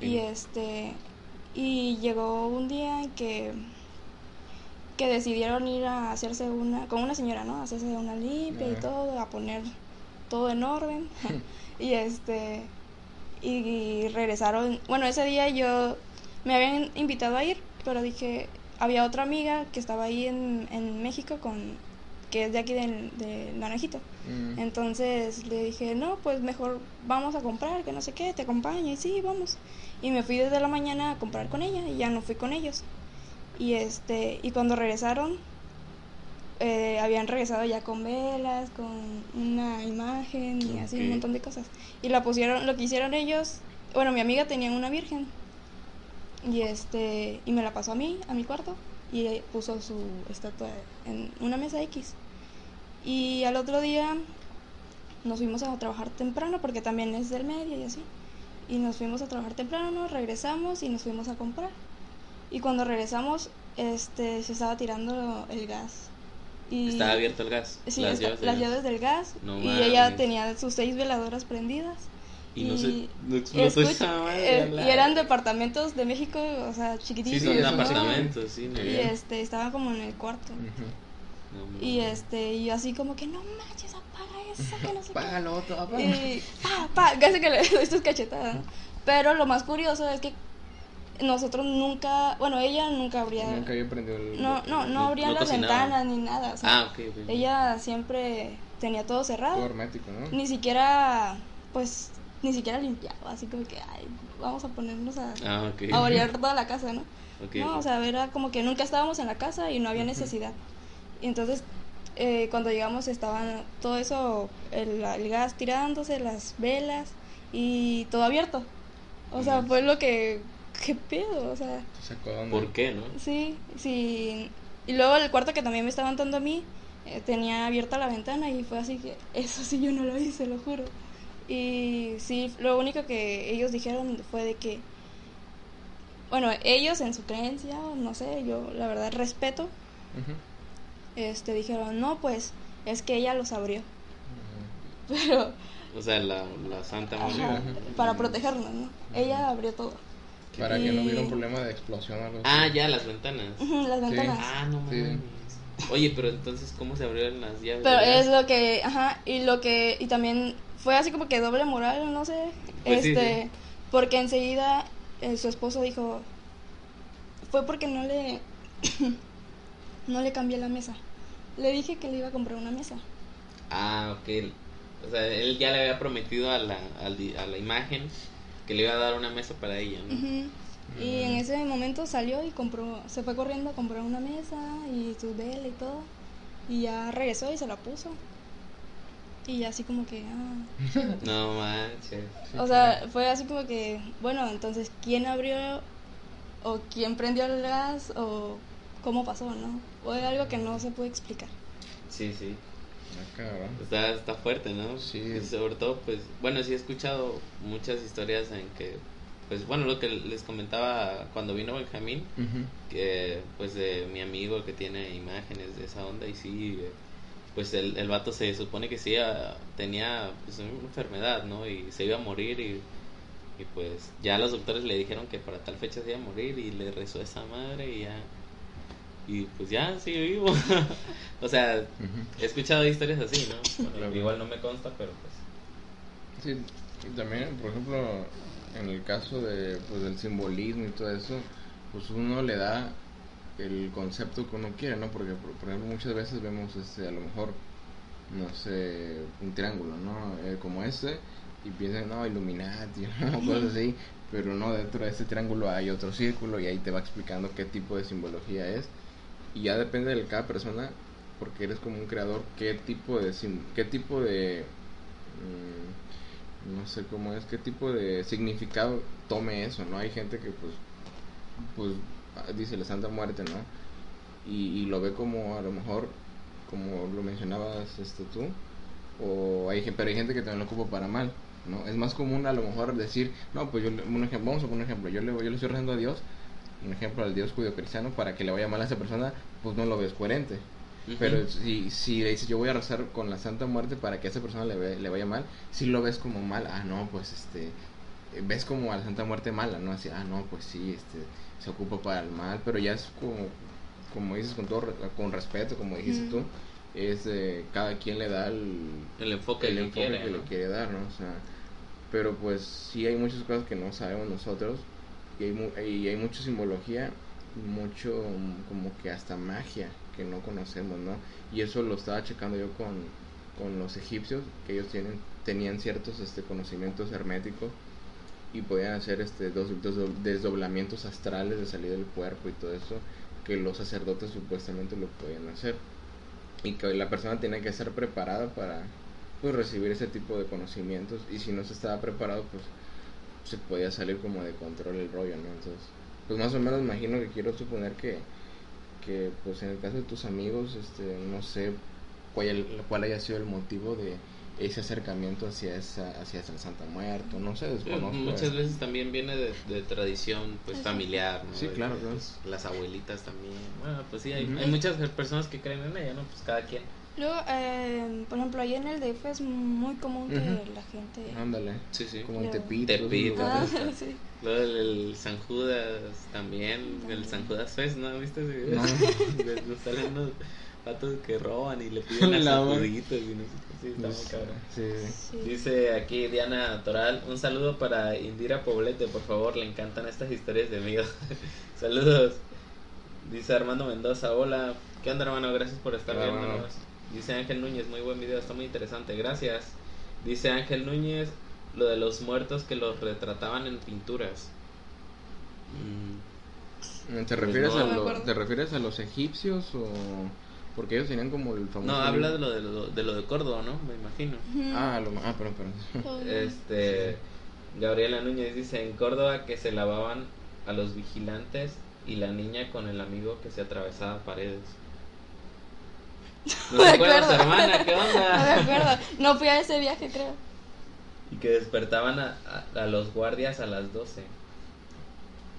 Y este y llegó un día en que que decidieron ir a hacerse una con una señora, ¿no? A hacerse una limpia y todo, a poner todo en orden. [laughs] [laughs] y este y, y regresaron, bueno, ese día yo me habían invitado a ir, pero dije, había otra amiga que estaba ahí en, en México con que es de aquí de, de Naranjito. Mm. Entonces le dije, no, pues mejor vamos a comprar, que no sé qué, te acompaño. Y sí, vamos. Y me fui desde la mañana a comprar con ella y ya no fui con ellos. Y este y cuando regresaron, eh, habían regresado ya con velas, con una imagen y así un montón de cosas. Y la pusieron, lo que hicieron ellos, bueno, mi amiga tenía una virgen. Y este y me la pasó a mí, a mi cuarto, y puso su estatua en una mesa X. Y al otro día nos fuimos a trabajar temprano porque también es del medio y así. Y nos fuimos a trabajar temprano, regresamos y nos fuimos a comprar. Y cuando regresamos, este se estaba tirando el gas. Y Estaba abierto el gas. Sí, las esta- llaves. de las gas. llaves del gas. No y ella mames. tenía sus seis veladoras prendidas. Y no se y- no Y, explotó escucha- esa madre, eh, y eran departamentos de México, o sea, chiquititos. son Sí, eso sí. apartamentos, sí. no, Y este, estaba como en el cuarto. No mames. Y este, y yo así como que no manches, apaga eso, que no sé qué. [laughs] Págalo, otro, papá. Y pa, pa, casi que le [laughs] doy sus cachetadas. Pero lo más curioso es que nosotros nunca, bueno, ella nunca abría, Nunca había prendido el. no, no, no No- abría no las cocinaba. ventanas ni nada. o sea, Ah, ok, ok. Ella siempre tenía todo Todo cerrado, hermético, ¿no? ni siquiera, pues, ni siquiera limpiaba, así como que, ay, vamos a ponernos a, Ah, a orear [laughs] toda la casa, ¿no? No, o sea, era como que nunca estábamos en la casa y no había necesidad. Y entonces, eh, cuando llegamos estaban todo eso, el, el gas tirándose, las velas y todo abierto. O sea, fue lo que, ¿qué pedo? O sea. ¿Por qué, no? sí, sí. Y luego el cuarto que también me estaban dando a mí, eh, tenía abierta la ventana y fue así que, [laughs] eso sí yo no lo hice, lo juro. Y sí, lo único que ellos dijeron fue de que, bueno, ellos en su creencia, no sé, yo la verdad respeto, este, dijeron, no, pues es que ella los abrió. [laughs] Pero, O sea, la, la Santa ajá, para protegernos, ¿no? Ella abrió todo. Para que no hubiera un problema de explosión o algo Ah, así. ya, las ventanas. Las ventanas. Ah, no Sí. mames. Oye, pero entonces, ¿cómo se abrieron las llaves? Pero es lo que, ajá, y lo que, y también fue así como que doble moral, no sé, Pues este, sí. porque enseguida eh, su esposo dijo, fue porque no le, [coughs] no le cambié la mesa, le dije que le iba a comprar una mesa, Ah, ok. O sea, él ya le había prometido a la, al di- a la imagen que le iba a dar una mesa para ella, ¿no? Ujú. Y en ese momento salió y compró, se fue corriendo a comprar una mesa y su vela y todo. Y ya regresó y se la puso. Y así como que, ah. [laughs] No manches. o sea, fue así como que, bueno, entonces, ¿quién abrió o quién prendió el gas o cómo pasó, no? Fue algo que no se puede explicar. Sí, sí. Ah. Está, está fuerte, ¿no? Sí. Y sobre todo, pues, bueno, sí he escuchado muchas historias en que, pues, bueno, lo que les comentaba cuando vino Benjamín, Ujú. que, pues, de mi amigo que tiene imágenes de esa onda y sí, eh, pues, el, el vato se supone que sí ah, tenía, pues, una enfermedad, ¿no? Y se iba a morir y, y, pues, ya los doctores le dijeron que para tal fecha se iba a morir y le rezó a esa madre y ya... Y pues ya sigue vivo. [laughs] o sea. He escuchado historias así, ¿no? Bueno, Claro. Igual no me consta, pero pues. Sí, y también, por ejemplo, en el caso de, pues, del simbolismo y todo eso, pues uno le da el concepto que uno quiere, ¿no? Porque, por, por ejemplo, muchas veces vemos, este, a lo mejor, no sé, un triángulo, ¿no? Eh, como este, y piensan, no, Illuminati, [laughs] ¿no? Cosas así, pero no, dentro de este triángulo hay otro círculo y ahí te va explicando qué tipo de simbología es. Y ya depende de cada persona, porque eres como un creador, qué tipo de, qué tipo de mm, no sé cómo es, qué tipo de significado tome eso, ¿no? Hay gente que pues, pues dice la Santa Muerte, ¿no? Y, lo ve como a lo mejor, como lo mencionabas este tú, o hay, pero hay gente que también lo ocupa para mal, ¿no? Es más común a lo mejor decir, no, pues yo, vamos a poner un ejemplo, yo le, yo le estoy rezando a Dios, un ejemplo al Dios judío cristiano, para que le vaya mal a esa persona, pues no lo ves coherente. Pero si, si le dices yo voy a rezar con la Santa Muerte para que a esa persona le, le vaya mal, si lo ves como mal, ah no, pues este, ves como a la Santa Muerte mala, ¿no? Así, ah no, pues sí, este, se ocupa para el mal, pero ya es como, como dices con todo, con respeto, como dijiste Ujú. tú, es eh, cada quien le da el, El enfoque el que enfoque quiere, que ¿no? le quiere dar, ¿no? O sea, pero pues sí hay muchas cosas que no sabemos nosotros y hay, y hay mucha simbología, mucho como que hasta magia que no conocemos, ¿no? Y eso lo estaba checando yo con, con los egipcios, que ellos tienen, tenían ciertos este, conocimientos herméticos y podían hacer este dos, dos desdoblamientos astrales de salir del cuerpo y todo eso que los sacerdotes supuestamente lo podían hacer y que la persona tenía que estar preparada para pues recibir ese tipo de conocimientos y si no se estaba preparado pues se podía salir como de control el rollo no entonces pues más o menos imagino que quiero suponer que que pues en el caso de tus amigos este no sé cuál, cuál haya sido el motivo de ese acercamiento hacia esa hacia esa Santa Muerte no sé Eh, desconozco Muchas eh. veces también viene de, de tradición pues familiar, ¿no? Sí, De- claro, claro. pues, las abuelitas también. Bueno, pues sí, hay, hay muchas personas que creen en ella, ¿no? Pues cada quien. Luego, eh, por ejemplo, ahí en el DF es muy común que Ujú. la gente... ándale Sí, sí. como Claro. Tepito Tepito. Ah, [laughs] sí. Luego el, el San Judas también, el San Judas Fest, ¿no? ¿Viste ese video? No. Salen unos patos que roban y le piden [laughs] a La San madre. Juditos y no sé. Sí, está muy cabrón. sí, Sí. Dice aquí Diana Toral, un saludo para Indira Poblete, por favor, le encantan estas historias de miedo. [laughs] Saludos. Dice Armando Mendoza, hola, ¿qué onda hermano? Gracias por estar viéndonos. Dice Ángel Núñez, muy buen video, está muy interesante, gracias. Dice Ángel Núñez, lo de los muertos que los retrataban en pinturas. Mm, ¿Te Pues refieres, no. a lo-. ¿Te refieres a los egipcios o...? Porque ellos tenían como el famoso... No, habla de lo de, lo de lo de Córdoba, ¿no? Me imagino. Ah, lo... ah perdón, perdón. Este, Gabriela Núñez dice en Córdoba que se lavaban a los vigilantes y la niña con el amigo que se atravesaba paredes. ¿No acuerdas, acuerdo. hermana? ¿Qué No me onda? [laughs] acuerdo. No fui a ese viaje, creo. Y que despertaban a, a- a los guardias a las 12.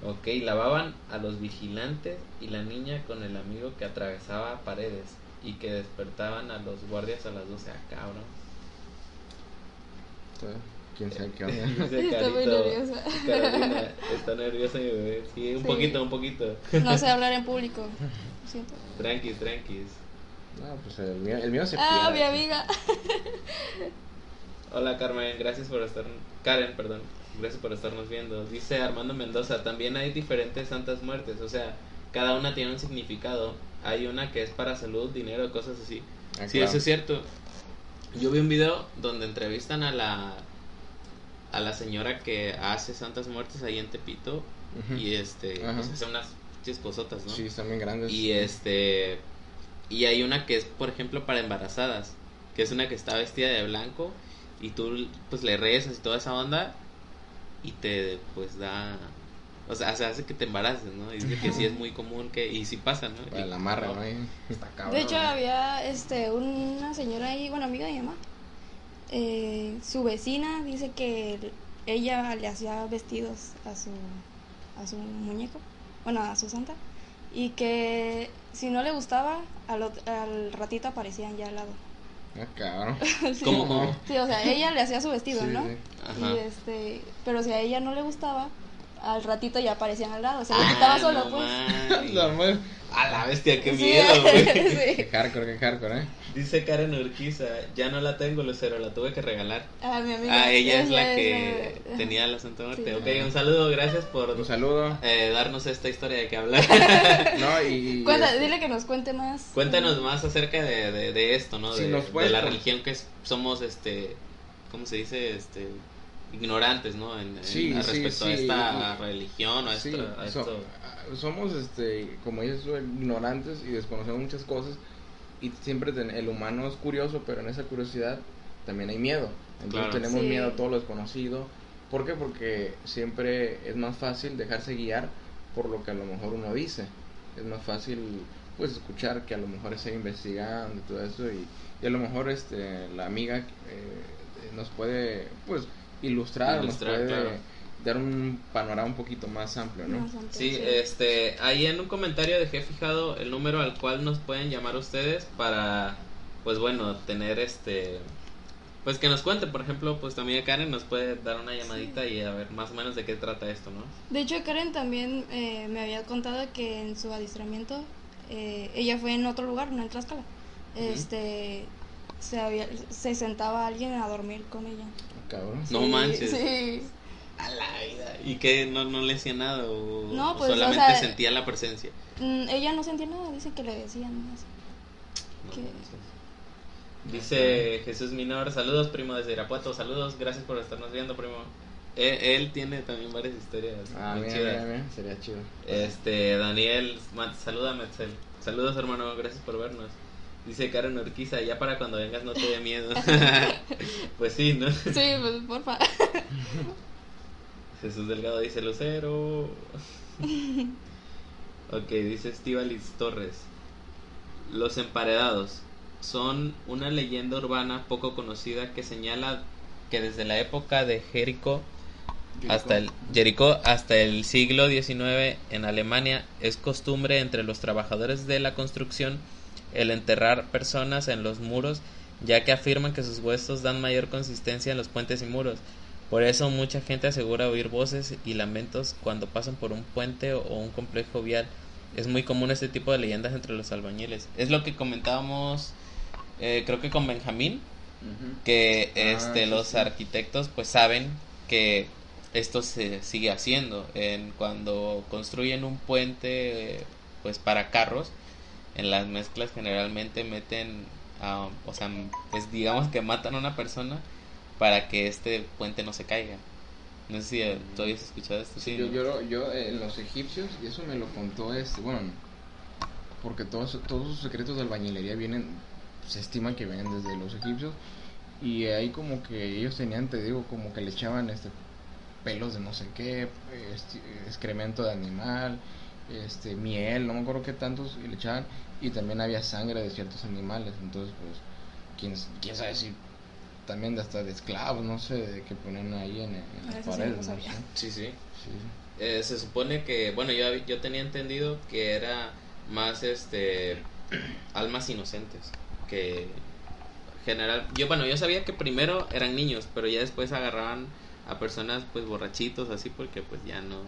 Ok, lavaban a los vigilantes y la niña con el amigo que atravesaba paredes. Y que despertaban a los guardias a las 12. Ah, cabrón. ¿Quién sabe qué onda? [laughs] Muy Carito, nerviosa. Carolina, [laughs] está nerviosa mi bebé. Sí, un Sí. poquito, un poquito. No sé hablar en público. Lo siento. Tranquis, tranquis. No, pues el mío, el mío se Ah, pierde. mi amiga. [laughs] Hola Carmen, gracias por estar. Karen, perdón. Gracias por estarnos viendo. Dice Armando Mendoza, también hay diferentes santas muertes, o sea, cada una tiene un significado. Hay una que es para salud, dinero, cosas así. Ah, Sí, claro. eso es cierto. Yo vi un video donde entrevistan a la a la señora que hace santas muertes ahí en Tepito y este, Ajá. pues hace unas chisposotas, ¿no? Sí, están bien grandes. Y este, y hay una que es, por ejemplo, para embarazadas, que es una que está vestida de blanco y tú pues le rezas y toda esa onda y te pues da, o sea, se hace que te embaraces, ¿no? Y dice que sí es muy común que, y sí pasa, ¿no? Para Y- la amarra, ¿no? Está cabrón. De hecho, había este una señora ahí, bueno, amiga de mi mamá. eh, su vecina dice que el- ella le hacía vestidos a su a su muñeco, bueno, a su santa, y que si no le gustaba, al, al ratito aparecían ya al lado. Ah, cabrón. [laughs] Sí. ¿Cómo, cómo? Sí, o sea, ella le hacía su vestido, Sí, ¿no? sí. Ajá. Y este, pero si a ella no le gustaba, al ratito ya aparecían al lado, se lo Ah, quitaba solo, no pues. [laughs] A la bestia, qué miedo, güey. [laughs] Qué hardcore, qué hardcore, ¿eh? Dice Karen Urquiza, ya no la tengo, Lucero, la tuve que regalar. Ah, mi amiga. Ah, ella es la es que la- tenía la Santa Muerte. Sí. Ok, un saludo, gracias por Un saludo. eh, darnos esta historia de que hablar. [laughs] No, y. Cuenta, este, dile que nos cuente más. Cuéntanos más acerca de, de, de esto, ¿no? Sí, De, nos de puedes la religión que es- somos, este, ¿cómo se dice? Este, ignorantes, ¿no? En, en- Sí, a respecto a esta y- religión o a Sí, esto. a so- esto. somos, este, como dices ignorantes y desconocemos muchas cosas. Y siempre ten- el humano es curioso, pero en esa curiosidad también hay miedo. Entonces Claro. tenemos Sí. miedo a todo lo desconocido. ¿Por qué? Porque siempre es más fácil dejarse guiar por lo que a lo mejor uno dice. Es más fácil pues escuchar que a lo mejor esté investigando y todo eso y, y a lo mejor este la amiga eh, nos puede pues ilustrar, Ilustrar, nos puede claro. Dar un panorama un poquito más amplio, ¿no? Más amplio, Sí, este, ahí en un comentario dejé fijado el número al cual nos pueden llamar ustedes para, pues bueno, tener este, pues que nos cuente, por ejemplo, pues también Karen nos puede dar una llamadita y a ver más o menos de qué trata esto, ¿no? De hecho, Karen también eh, me había contado que en su adiestramiento eh, ella fue en otro lugar, no en Tlaxcala. Este se, había, se sentaba alguien a dormir con ella. Cabrón. No manches. Sí. A la vida. ¿Y que no, no le hacía nada o, No, pues, o solamente sea, sentía la presencia? Mm, ella no sentía nada, dice que le decían más. No ¿Qué? manches. Dice Jesús Minor, saludos primo desde Irapuato, saludos, gracias por estarnos viendo primo. Él, él tiene también varias historias Ah, mira, sería chido. Este, Daniel, saluda Metzel. Saludos hermano, gracias por vernos. Dice Karen Urquiza, ya para cuando vengas no te dé miedo. [laughs] [laughs] pues sí, ¿no? Sí, pues porfa. [laughs] Jesús Delgado dice Lucero. [laughs] ok, dice Estivalis Torres. Los emparedados son una leyenda urbana poco conocida que señala que desde la época de Jericó hasta el Jericó hasta el siglo XIX en Alemania es costumbre entre los trabajadores de la construcción el enterrar personas en los muros ya que afirman que sus huesos dan mayor consistencia en los puentes y muros. Por eso mucha gente asegura oír voces y lamentos cuando pasan por un puente o un complejo vial. Es muy común este tipo de leyendas entre los albañiles. Es lo que comentábamos eh, creo que con Benjamín que Ah, este los sí. arquitectos pues saben que esto se sigue haciendo en cuando construyen un puente pues para carros en las mezclas generalmente meten a- o sea pues digamos que matan a una persona para que este puente no se caiga no sé si tú habías escuchado esto sí yo, ¿no? yo, lo- yo eh, los egipcios, y eso me lo contó este, bueno, porque todos, todos sus secretos de albañilería vienen, se estiman que vienen desde los egipcios, y ahí como que ellos tenían, te digo, como que le echaban este pelos de no sé qué, este, excremento de animal, este miel, no me acuerdo qué tantos, y le echaban, y también había sangre de ciertos animales, entonces pues, quién, quién sabe si también de hasta de esclavos, no sé, de que ponen ahí en, en las sí no paredes, no sí sí Sí. Eh, se supone que, bueno, yo, yo tenía entendido que era más este almas inocentes que general. Yo, bueno, yo sabía que primero eran niños, pero ya después agarraban a personas pues borrachitos así porque pues ya no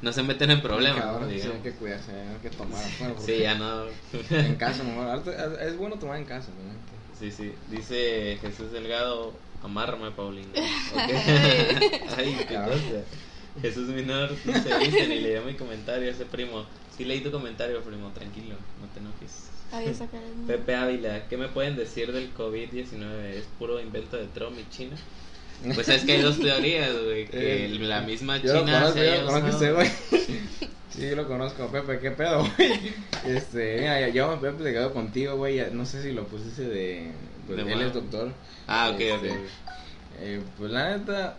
no se meten en problemas. ¿no? sí, hay que cuidarse, hay que tomar. Bueno, Sí, ya no. En casa, mejor. Es bueno tomar en casa, ¿no? Sí, sí. Dice Jesús Delgado, amárrame, Paulina. [laughs] Ok. [laughs] Ay, qué Cabrón. cosa. Jesús Minor dice, viste, ni leí mi comentario ese primo. Sí leí tu comentario, primo, tranquilo, no te enojes. Pepe Ávila, ¿qué me pueden decir del COVID-19? ¿Es puro invento de Trump y China? Pues es que hay dos teorías, güey. [laughs] Que Eh, la misma Yo lo China conozco, se yo lo conozco ese güey. [laughs] Sí, yo lo conozco, Pepe, ¿qué pedo, güey? Este, mira, yo me he platicado contigo, güey, no sé si lo pusiste de... Pues, De él bueno. es doctor. Ah, ok, Este, ok. eh, pues la neta,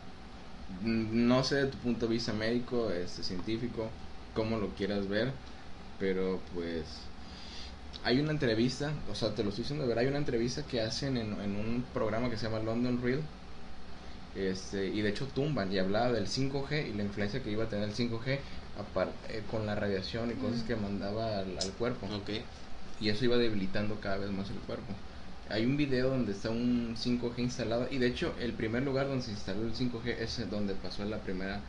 no sé de tu punto de vista médico, este, científico, cómo lo quieras ver, pero pues hay una entrevista, o sea, te lo estoy diciendo de verdad, hay una entrevista que hacen en, en un programa que se llama London Real, este, y de hecho tumban y hablaba del 5G y la influencia que iba a tener el 5G apar- eh, con la radiación y cosas que mandaba al, al cuerpo Ok. y eso iba debilitando cada vez más el cuerpo. Hay un video donde está un 5G instalado y de hecho el primer lugar donde se instaló el 5G es donde pasó la primera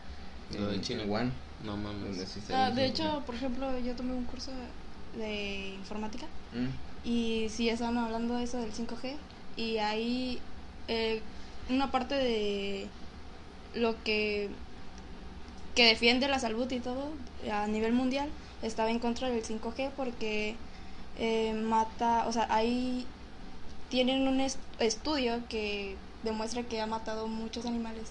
Lo de en, China. en Wuhan, No donde mames. se instaló Ah, de 5G. hecho, por ejemplo, yo tomé un curso de informática Mm, y sí estaban hablando de eso del 5G y hay eh, una parte de lo que que defiende la salud y todo a nivel mundial estaba en contra del 5G porque eh, mata, o sea, ahí tienen un est- estudio que demuestra que ha matado muchos animales.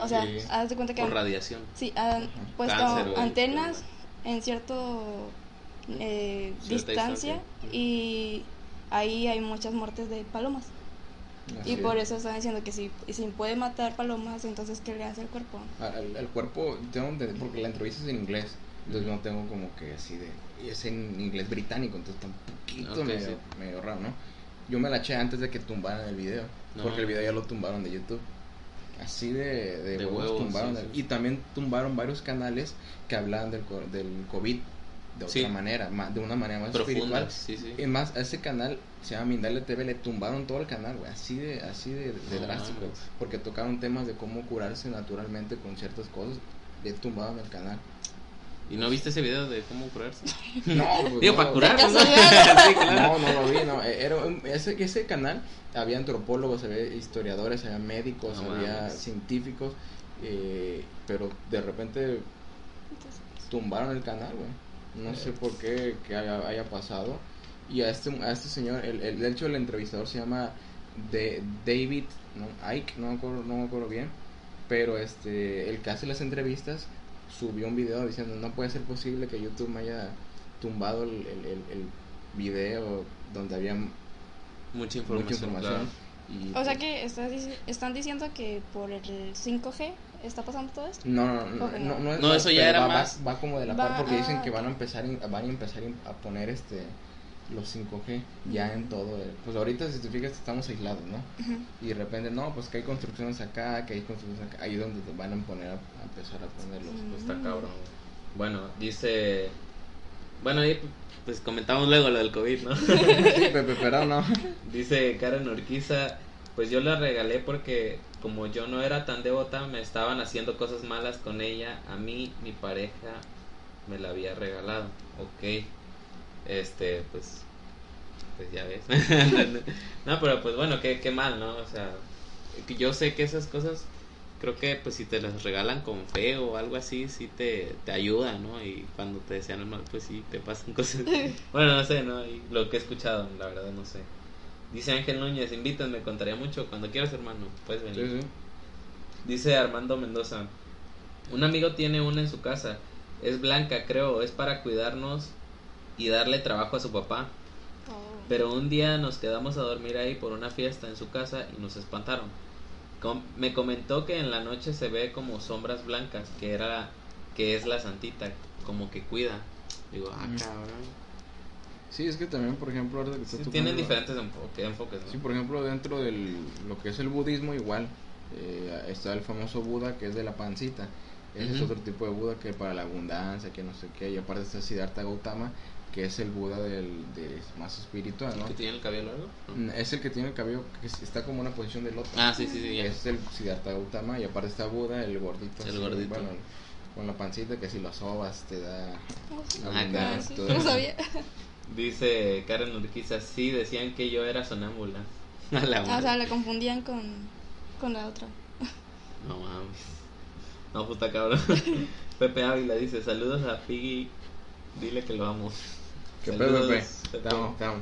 O sea, Sí. haz de cuenta que Por han- radiación. Sí, han puesto Cáncer, antenas en cierto eh, Cierta distancia distancia. y ahí hay muchas muertes de palomas. Así y por es. eso están diciendo que si, si puede matar palomas, entonces ¿qué le hace al cuerpo? Al, al- cuerpo, tengo entendido- porque la entrevista es en inglés, entonces no tengo como que así de. Y es en inglés británico, entonces está un poquito Ok, medio, sí. medio raro, ¿no? Yo me la eché antes de que tumbaran el video, No. porque el video ya lo tumbaron de YouTube. Así de, de, De huevos, huevos, tumbaron. sí, el- sí. Y también tumbaron varios canales que hablaban del, co- del COVID de otra Sí. manera, ma- de una manera más Profunda. espiritual. Sí, sí. Es más, a ese canal se llama Mindalia TV, le tumbaron todo el canal, güey, así de, así de, de No drástico, porque tocaron temas de cómo curarse naturalmente con ciertas cosas, le tumbaban el canal. ¿Y no viste ese video de cómo curarse? [laughs] No, [laughs] pues, Digo, no, para no, curarnos, ¿no? casualidad. [laughs] sí, claro. No, no lo vi, no, eh, era un- ese, ese canal había antropólogos, había historiadores, había médicos, No había mames. científicos, eh, pero de repente tumbaron el canal, güey. No sé por qué que haya, haya pasado. Y a este, a este señor, el, el, de hecho el entrevistador se llama de, David ¿no? Ike, no me, acuerdo, no me acuerdo bien, pero este, el que hace las entrevistas subió un video diciendo no puede ser posible que YouTube me haya tumbado el, el, el, el video donde había Mucha información. mucha información. Y, O sea que estás dici- están diciendo que por el 5G está pasando todo esto. No, no, no, no, no, No, eso ya era va, va- más- Va, como de la Va- par porque dicen ah, que van a empezar van a empezar a poner este los 5G ya en todo. el- pues ahorita si te fijas estamos aislados, ¿no? Y de repente no, pues que hay construcciones acá, que hay construcciones acá, ahí donde te van a poner a, a empezar a ponerlos. Mm. Está cabrón. Bueno, dice. Bueno, ahí pues comentamos luego lo del COVID, ¿no? [laughs] Sí, Pepe, pero no. Dice Karen Urquiza, pues yo la regalé porque como yo no era tan devota, me estaban haciendo cosas malas con ella. A mí, mi pareja, me la había regalado. Ok. Este, pues, pues ya ves. [laughs] no, pero pues bueno, qué, qué mal, ¿no? O sea, yo sé que esas cosas, creo que pues si te las regalan con fe o algo así, sí te, te ayuda, ¿no? Y cuando te desean el mal, pues sí te pasan cosas. [laughs] bueno, no sé, ¿no? Y lo que he escuchado, la verdad, no sé. Dice Ángel Núñez, invítenme, contaría mucho. Cuando quieras, hermano, puedes venir. Sí, sí. Dice Armando Mendoza, un amigo tiene una en su casa, es blanca creo, es para cuidarnos y darle trabajo a su papá. Oh. Pero un día nos quedamos a dormir ahí por una fiesta en su casa y nos espantaron. Com- me comentó que en la noche se ve como sombras blancas, que era que es la santita, como que cuida. Digo, ah, Mm. cabrón. Sí, es que también, por ejemplo, ahora que Sí, estás tienen diferentes enfoque- enfoques, ¿no? Sí, por ejemplo, dentro de lo que es el budismo, igual eh, está el famoso Buda que es de la pancita. Ese es otro tipo de Buda que para la abundancia, que no sé qué. Y aparte está Siddhartha Gautama, que es el Buda del, de más espiritual, ¿no? ¿Que tiene el cabello largo? No. Mm, Es el que tiene el cabello que está como una posición de loto. Ah, sí, sí, sí. ya. Es el Siddhartha Gautama y aparte está Buda, el gordito. El así, gordito. Bueno, con la pancita que si lo sobas te da Oh. Ah, abundancia, Ah, sí, todo no eso. sabía. [laughs] Dice Karen Urquiza, sí, decían que yo era sonámbula. [laughs] A la Ah, o sea, la confundían con, con la otra. [laughs] No mames. No, puta cabrón. [laughs] Pepe Ávila dice, saludos a Piggy, dile que lo amo. Que Saludos, Pepe, Pepe. te amo, te amo.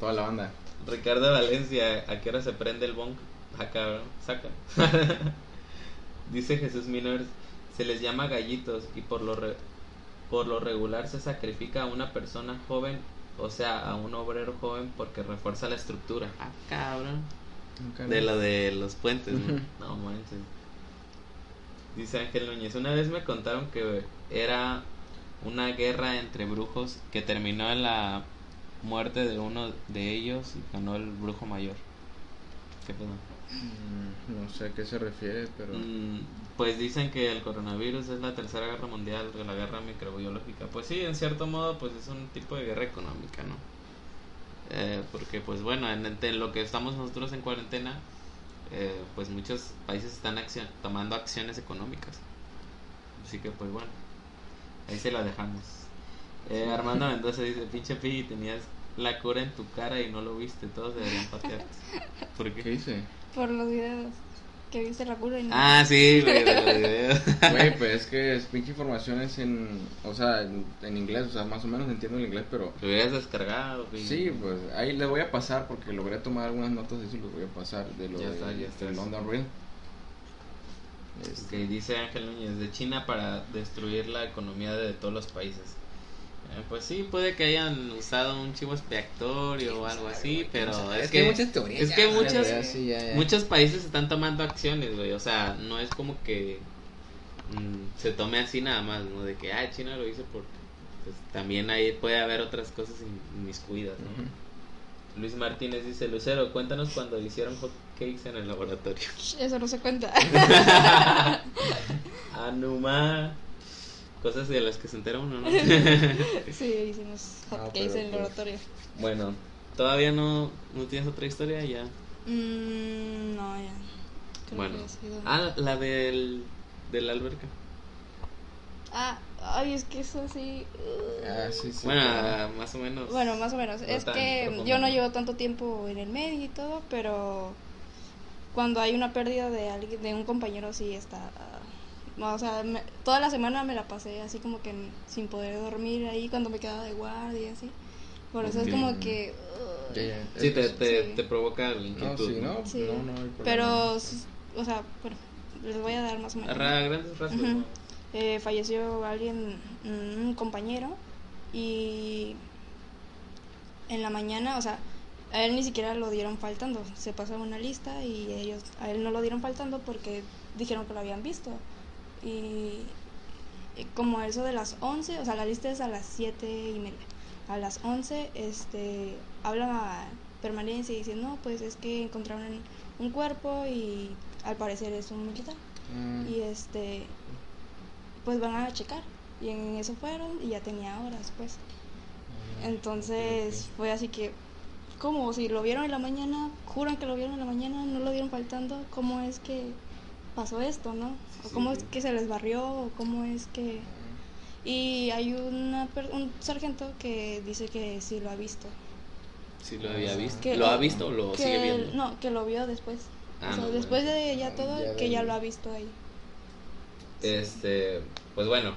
Toda la banda. Ricardo Valencia, ¿a qué hora se prende el bong? Acá, saca. Dice Jesús Minor, se les llama gallitos y por lo, re- por lo regular se sacrifica a una persona joven, o sea, a un obrero joven porque refuerza la estructura. Ah, cabrón. De lo de los puentes, ¿no? No manches. Dice Ángel Núñez, una vez me contaron que era una guerra entre brujos que terminó en la muerte de uno de ellos y ganó el brujo mayor. ¿Qué pedo? Mm, No sé a qué se refiere, pero... Mm, pues dicen que el coronavirus es la tercera guerra mundial, de la guerra microbiológica. Pues sí, en cierto modo, pues es un tipo de guerra económica, ¿no? Eh, porque, pues bueno, en, en lo que estamos nosotros en cuarentena, eh, pues muchos países están accio- tomando acciones económicas. Así que, pues bueno, ahí se la dejamos. Eh, Armando Mendoza dice: Pinche Pi, tenías la cura en tu cara y no lo viste. Todos deberían patearte. ¿Por ¿Qué qué? hice? Por los videos que viste la cura y no. Ah, sí, güey, de los videos. Güey, pues es que es pinche información es en... O sea, en, en inglés, o sea, más o menos entiendo el inglés, pero... Lo hubieras descargado, güey. Sí, pues ahí le voy a pasar porque logré tomar algunas notas de eso y los voy a pasar de lo Ya de, está, ya está. del London Real. Ok, Este, dice Ángel Núñez, de China para destruir la economía de todos los países. Eh, pues sí, puede que hayan usado un chivo expiatorio o algo así, pero es, que, es que muchos, ya, sí, ya, ya. muchos países están tomando acciones, güey. O sea, no es como que mm, se tome así nada más, ¿no? De que, ah, China lo hizo porque pues, también ahí puede haber otras cosas in- inmiscuidas, ¿no? Ujú. Luis Martínez dice, Lucero, cuéntanos cuando hicieron hot cakes en el laboratorio. Eso no se cuenta. [laughs] [laughs] Anuma. Cosas de las que se entera uno, ¿no? [laughs] sí, hicimos hotcakes en el pues- laboratorio. bueno, todavía no, no tienes otra historia ya. Mm, no, ya. Creo bueno. que ha sido- Ah, la del de la alberca. Ah, ay, es que eso sí. uh, Ah, sí, sí. bueno, claro. ah, más o menos. Bueno, más o menos. No es que profundo, yo no ¿no? llevo tanto tiempo en el medio y todo, pero cuando hay una pérdida de alguien, de un compañero, sí está. No, o sea, me- toda la semana me la pasé así como que sin poder dormir ahí cuando me quedaba de guardia y así. Por eso Ok. es como que. uh, Ya, ya. Sí, te, te, Sí. te provoca la No, inquietud. sí, no, Sí. no, no hay problema. Pero, o sea, bueno, les voy a dar más o menos. ra- grandes rasgos. Ujú. ¿no? Eh, falleció alguien, mm, un compañero, y en la mañana, o sea, a él ni siquiera lo dieron faltando. Se pasó una lista y ellos, a él no lo dieron faltando porque dijeron que lo habían visto. Y, y como eso de las 11, o sea, la lista es a las 7 y media. A las 11, este, hablan a permanencia y dicen, no, pues es que encontraron un cuerpo y al parecer es un militar Mm, y este pues van a checar y en eso fueron y ya tenía horas pues ah, entonces fue así que ¿cómo? si lo vieron en la mañana juran que lo vieron en la mañana no lo vieron faltando ¿cómo es que pasó esto no? O Sí. cómo es que se les barrió o cómo es que y hay una per- un sargento que dice que sí lo ha visto Sí, lo había visto. Que- ¿Lo ha visto o lo que sigue viendo? no que lo vio después Ah, o sea, no, después bueno. de ya Ah, todo ya que ya lo ha visto ahí Este, pues bueno,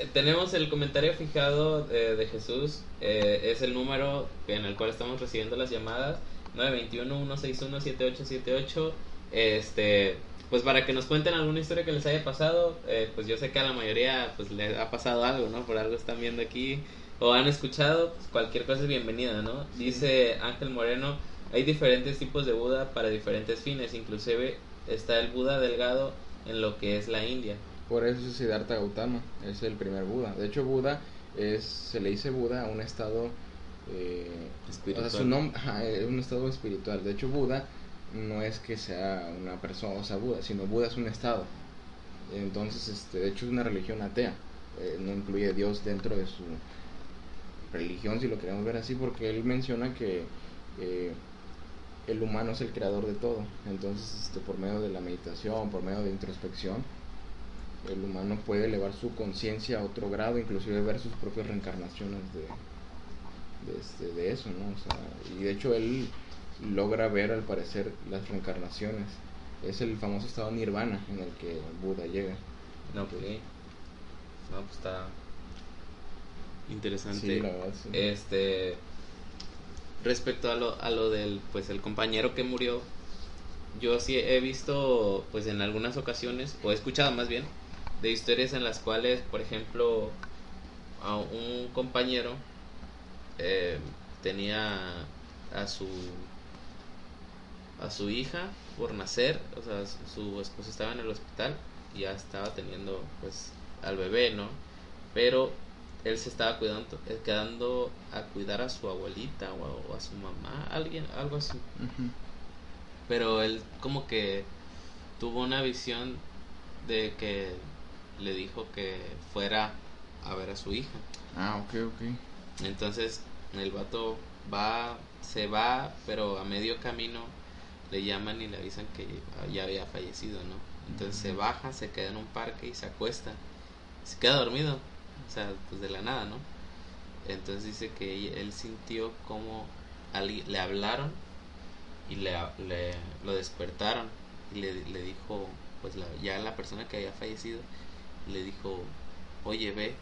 eh, tenemos el comentario fijado eh, de Jesús, eh, es el número en el cual estamos recibiendo las llamadas, 921-161-7878, este, pues para que nos cuenten alguna historia que les haya pasado, eh, pues yo sé que a la mayoría pues les ha pasado algo, ¿no? Por algo están viendo aquí o han escuchado, pues cualquier cosa es bienvenida, ¿no? Dice Ángel Moreno, hay diferentes tipos de Buda para diferentes fines, inclusive está el Buda delgado en lo que es la India. Por eso es Siddhartha Gautama, es el primer Buda. De hecho, Buda es, se le dice Buda a un estado eh, Espiritual. o sea, su nom- ajá, es un estado espiritual. De hecho, Buda no es que sea una persona, o sea, Buda, sino Buda es un estado. Entonces, este, de hecho, es una religión atea. Eh, no incluye Dios dentro de su religión, si lo queremos ver así, porque él menciona que eh, el humano es el creador de todo. Entonces, este, por medio de la meditación, por medio de introspección, el humano puede elevar su conciencia a otro grado, inclusive ver sus propias reencarnaciones de, de, este, de eso, ¿no? O sea, y de hecho él logra ver al parecer las reencarnaciones. Es el famoso estado nirvana en el que Buda llega. No, ok. No, pues está interesante. Sí, la verdad, sí. Este. respecto a lo, a lo del, pues, el compañero que murió, yo sí he visto, pues, en algunas ocasiones, o he escuchado más bien, de historias en las cuales, por ejemplo, a un compañero eh, tenía a su a su hija por nacer, o sea, su esposo estaba en el hospital y ya estaba teniendo pues al bebé, ¿no? Pero él se estaba cuidando, eh, quedando a cuidar a su abuelita o a, su mamá, alguien, algo así. Pero él como que tuvo una visión de que le dijo que fuera a ver a su hija. Ah, ok, ok. Entonces el vato va, se va, pero a medio camino le llaman y le avisan que ya había fallecido, ¿no? Entonces se baja, se queda en un parque y se acuesta. Se queda dormido, o sea, pues de la nada, ¿no? Entonces dice que él sintió como le hablaron y le, le lo despertaron y le, le dijo, pues la, ya la persona que había fallecido, le dijo, oye, ve,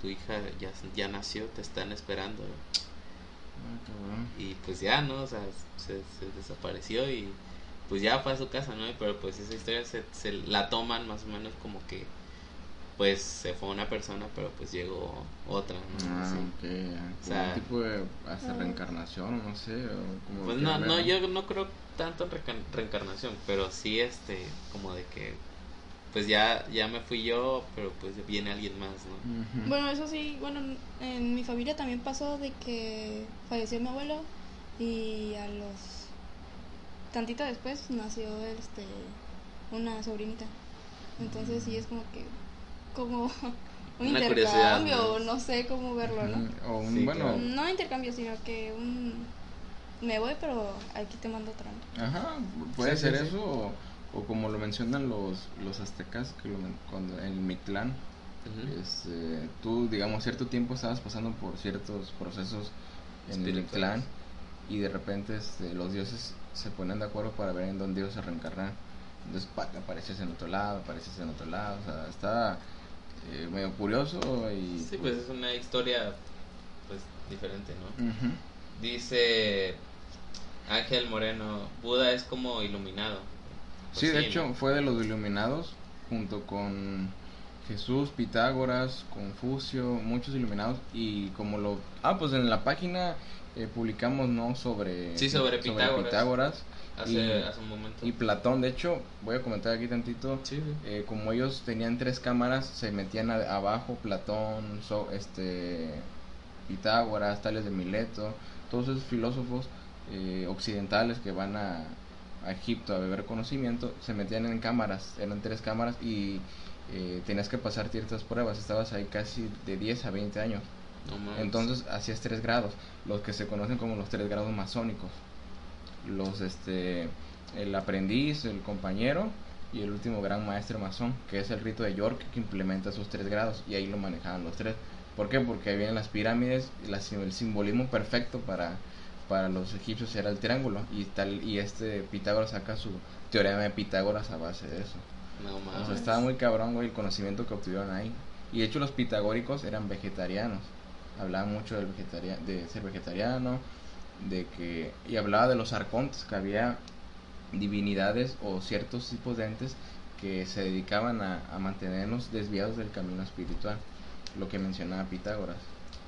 tu hija ya, ya nació, te están esperando. Y pues ya, ¿no? O sea, se, desapareció y pues ya fue a su casa, ¿no? Pero pues esa historia se, se la toman más o menos como que pues se fue una persona, pero pues llegó otra, ¿no? Ah, O sea, tipo de hasta reencarnación, no sé. como pues no, no, yo no creo tanto en reencarnación, pero sí este, como de que pues ya, ya me fui yo, pero pues viene alguien más, ¿no? Bueno, eso sí, bueno, en mi familia también pasó de que falleció mi abuelo y a los tantito después nació este una sobrinita. Entonces sí es como que como [laughs] un intercambio, ¿no? sé cómo verlo, ¿no? O un, bueno, no intercambio, sino que un me voy, pero aquí te mando otra. Ajá, puede ser eso o como lo mencionan los, los aztecas, que lo, cuando en Mictlán, este, tú, digamos, cierto tiempo estabas pasando por ciertos procesos en el Mictlán y de repente este, los dioses se ponen de acuerdo para ver en dónde ibas a reencarnar. Entonces apareces en otro lado, apareces en otro lado, o sea, está eh, medio curioso y... Sí, pues, es una historia pues diferente, ¿no? Dice Ángel Moreno, Buda es como iluminado sí, de hecho fue de los iluminados junto con Jesús, Pitágoras, Confucio, muchos iluminados y como lo... Ah, pues en la página eh, publicamos, ¿no? Sobre, sí, sobre, Pitágoras. hace, y, hace, un momento. Y Platón, de hecho, voy a comentar aquí tantito, sí, eh, como ellos tenían tres cámaras, se metían abajo Platón, so, este, Pitágoras, Tales de Mileto, todos esos filósofos eh, occidentales que van a, a Egipto a beber conocimiento, se metían en cámaras, eran tres cámaras y eh, tenías que pasar ciertas pruebas, estabas ahí casi de 10 a 20 años. Entonces hacías tres grados, los que se conocen como los tres grados masónicos. Los este el aprendiz, el compañero y el último gran maestro masón, que es el rito de York que implementa esos tres grados y ahí lo manejaban los tres. ¿Por qué? Porque ahí vienen las pirámides, y el simbolismo perfecto para para los egipcios era el triángulo y tal y este Pitágoras saca su teorema de Pitágoras a base de eso. No O sea, estaba muy cabrón, güey, el conocimiento que obtuvieron ahí. Y de hecho los pitagóricos eran vegetarianos. Hablaban mucho del vegetaria de ser vegetariano, de que y hablaba de los arcontes, que había divinidades o ciertos tipos de entes que se dedicaban a, a mantenernos desviados del camino espiritual, lo que mencionaba Pitágoras.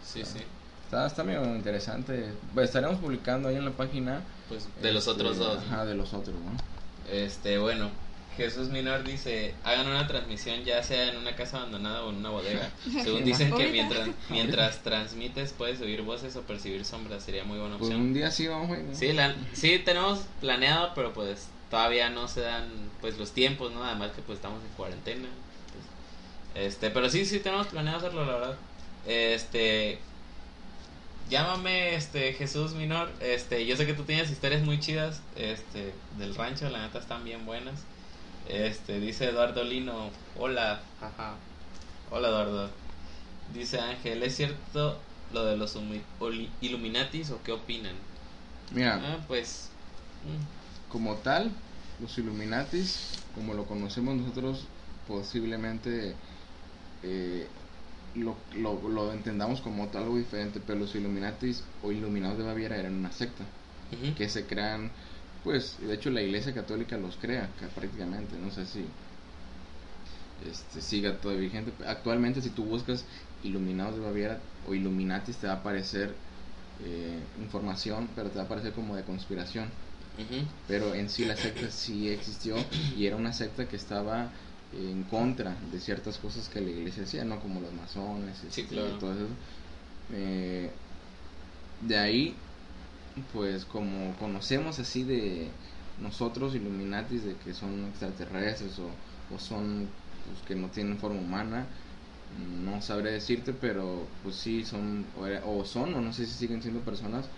Sí, sí. Está, está medio interesante. Pues estaremos publicando ahí en la página. Pues de los otros este, dos. Ajá, de los otros, ¿no? Este, bueno. Jesús Minor dice, hagan una transmisión ya sea en una casa abandonada o en una bodega. [laughs] Según dicen que mientras, [laughs] mientras transmites puedes oír voces o percibir sombras, sería muy buena pues opción. un día sí vamos Sí, la, sí, tenemos planeado, pero pues todavía no se dan pues los tiempos, ¿no? Además que pues estamos en cuarentena. Pues, este, pero sí, sí tenemos planeado hacerlo, la verdad. Este, llámame este Jesús Minor, este, yo sé que tú tienes historias muy chidas, este, del rancho, la neta están bien buenas. Este, dice Eduardo Lino, hola, jaja. Hola Eduardo. Dice Ángel, ¿es cierto lo de los Illuminatis o qué opinan? Mira, ah, pues mm. como tal, los Illuminatis, como lo conocemos nosotros, posiblemente eh, lo, lo, lo entendamos como algo diferente, pero los Illuminatis o Iluminados de Baviera eran una secta que se crean, pues, de hecho la Iglesia Católica los crea ca- prácticamente, no sé si este, siga todavía vigente. Actualmente si tú buscas Iluminados de Baviera o Illuminatis te va a aparecer eh, información, pero te va a aparecer como de conspiración. Pero en sí la secta sí existió y era una secta que estaba en contra de ciertas cosas que la iglesia hacía, ¿no? Como los masones, Sí, este, claro. todo eso. Eh, de ahí, pues como conocemos así de nosotros Illuminatis, de que son extraterrestres o, o son pues, que no tienen forma humana, no sabré decirte, pero pues sí son, o, son, o no sé si siguen siendo personas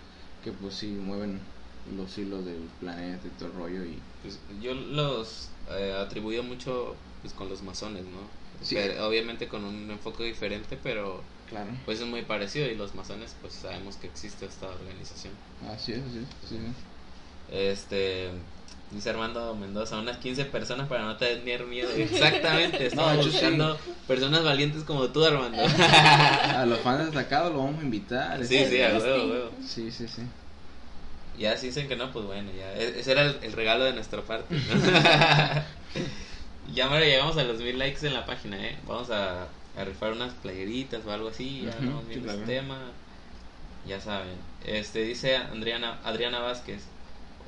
que pues sí mueven los hilos del planeta y todo el rollo y Pues yo los eh, atribuyo mucho pues con los masones, ¿no? Sí. Pero, obviamente con un enfoque diferente, pero claro pues es muy parecido y los masones pues sabemos que existe esta organización. así es, así es, sí. Este dice Armando Mendoza, unas 15 personas para no tener miedo. Exactamente, [laughs] estamos sí. buscando personas valientes como tú, Armando. [laughs] a los fans destacados lo vamos a invitar sí, sí, a huevo, huevo. sí, sí, sí. Ya si dicen que no, pues bueno, ya. E- Ese era el, el regalo de nuestra parte. ¿no? [laughs] ya, ahora llegamos a los mil likes en la página, ¿eh? Vamos a, a rifar unas playeritas o algo así. Ya no, sí, claro. este tema. Ya saben. Este dice Adriana, Adriana Vázquez: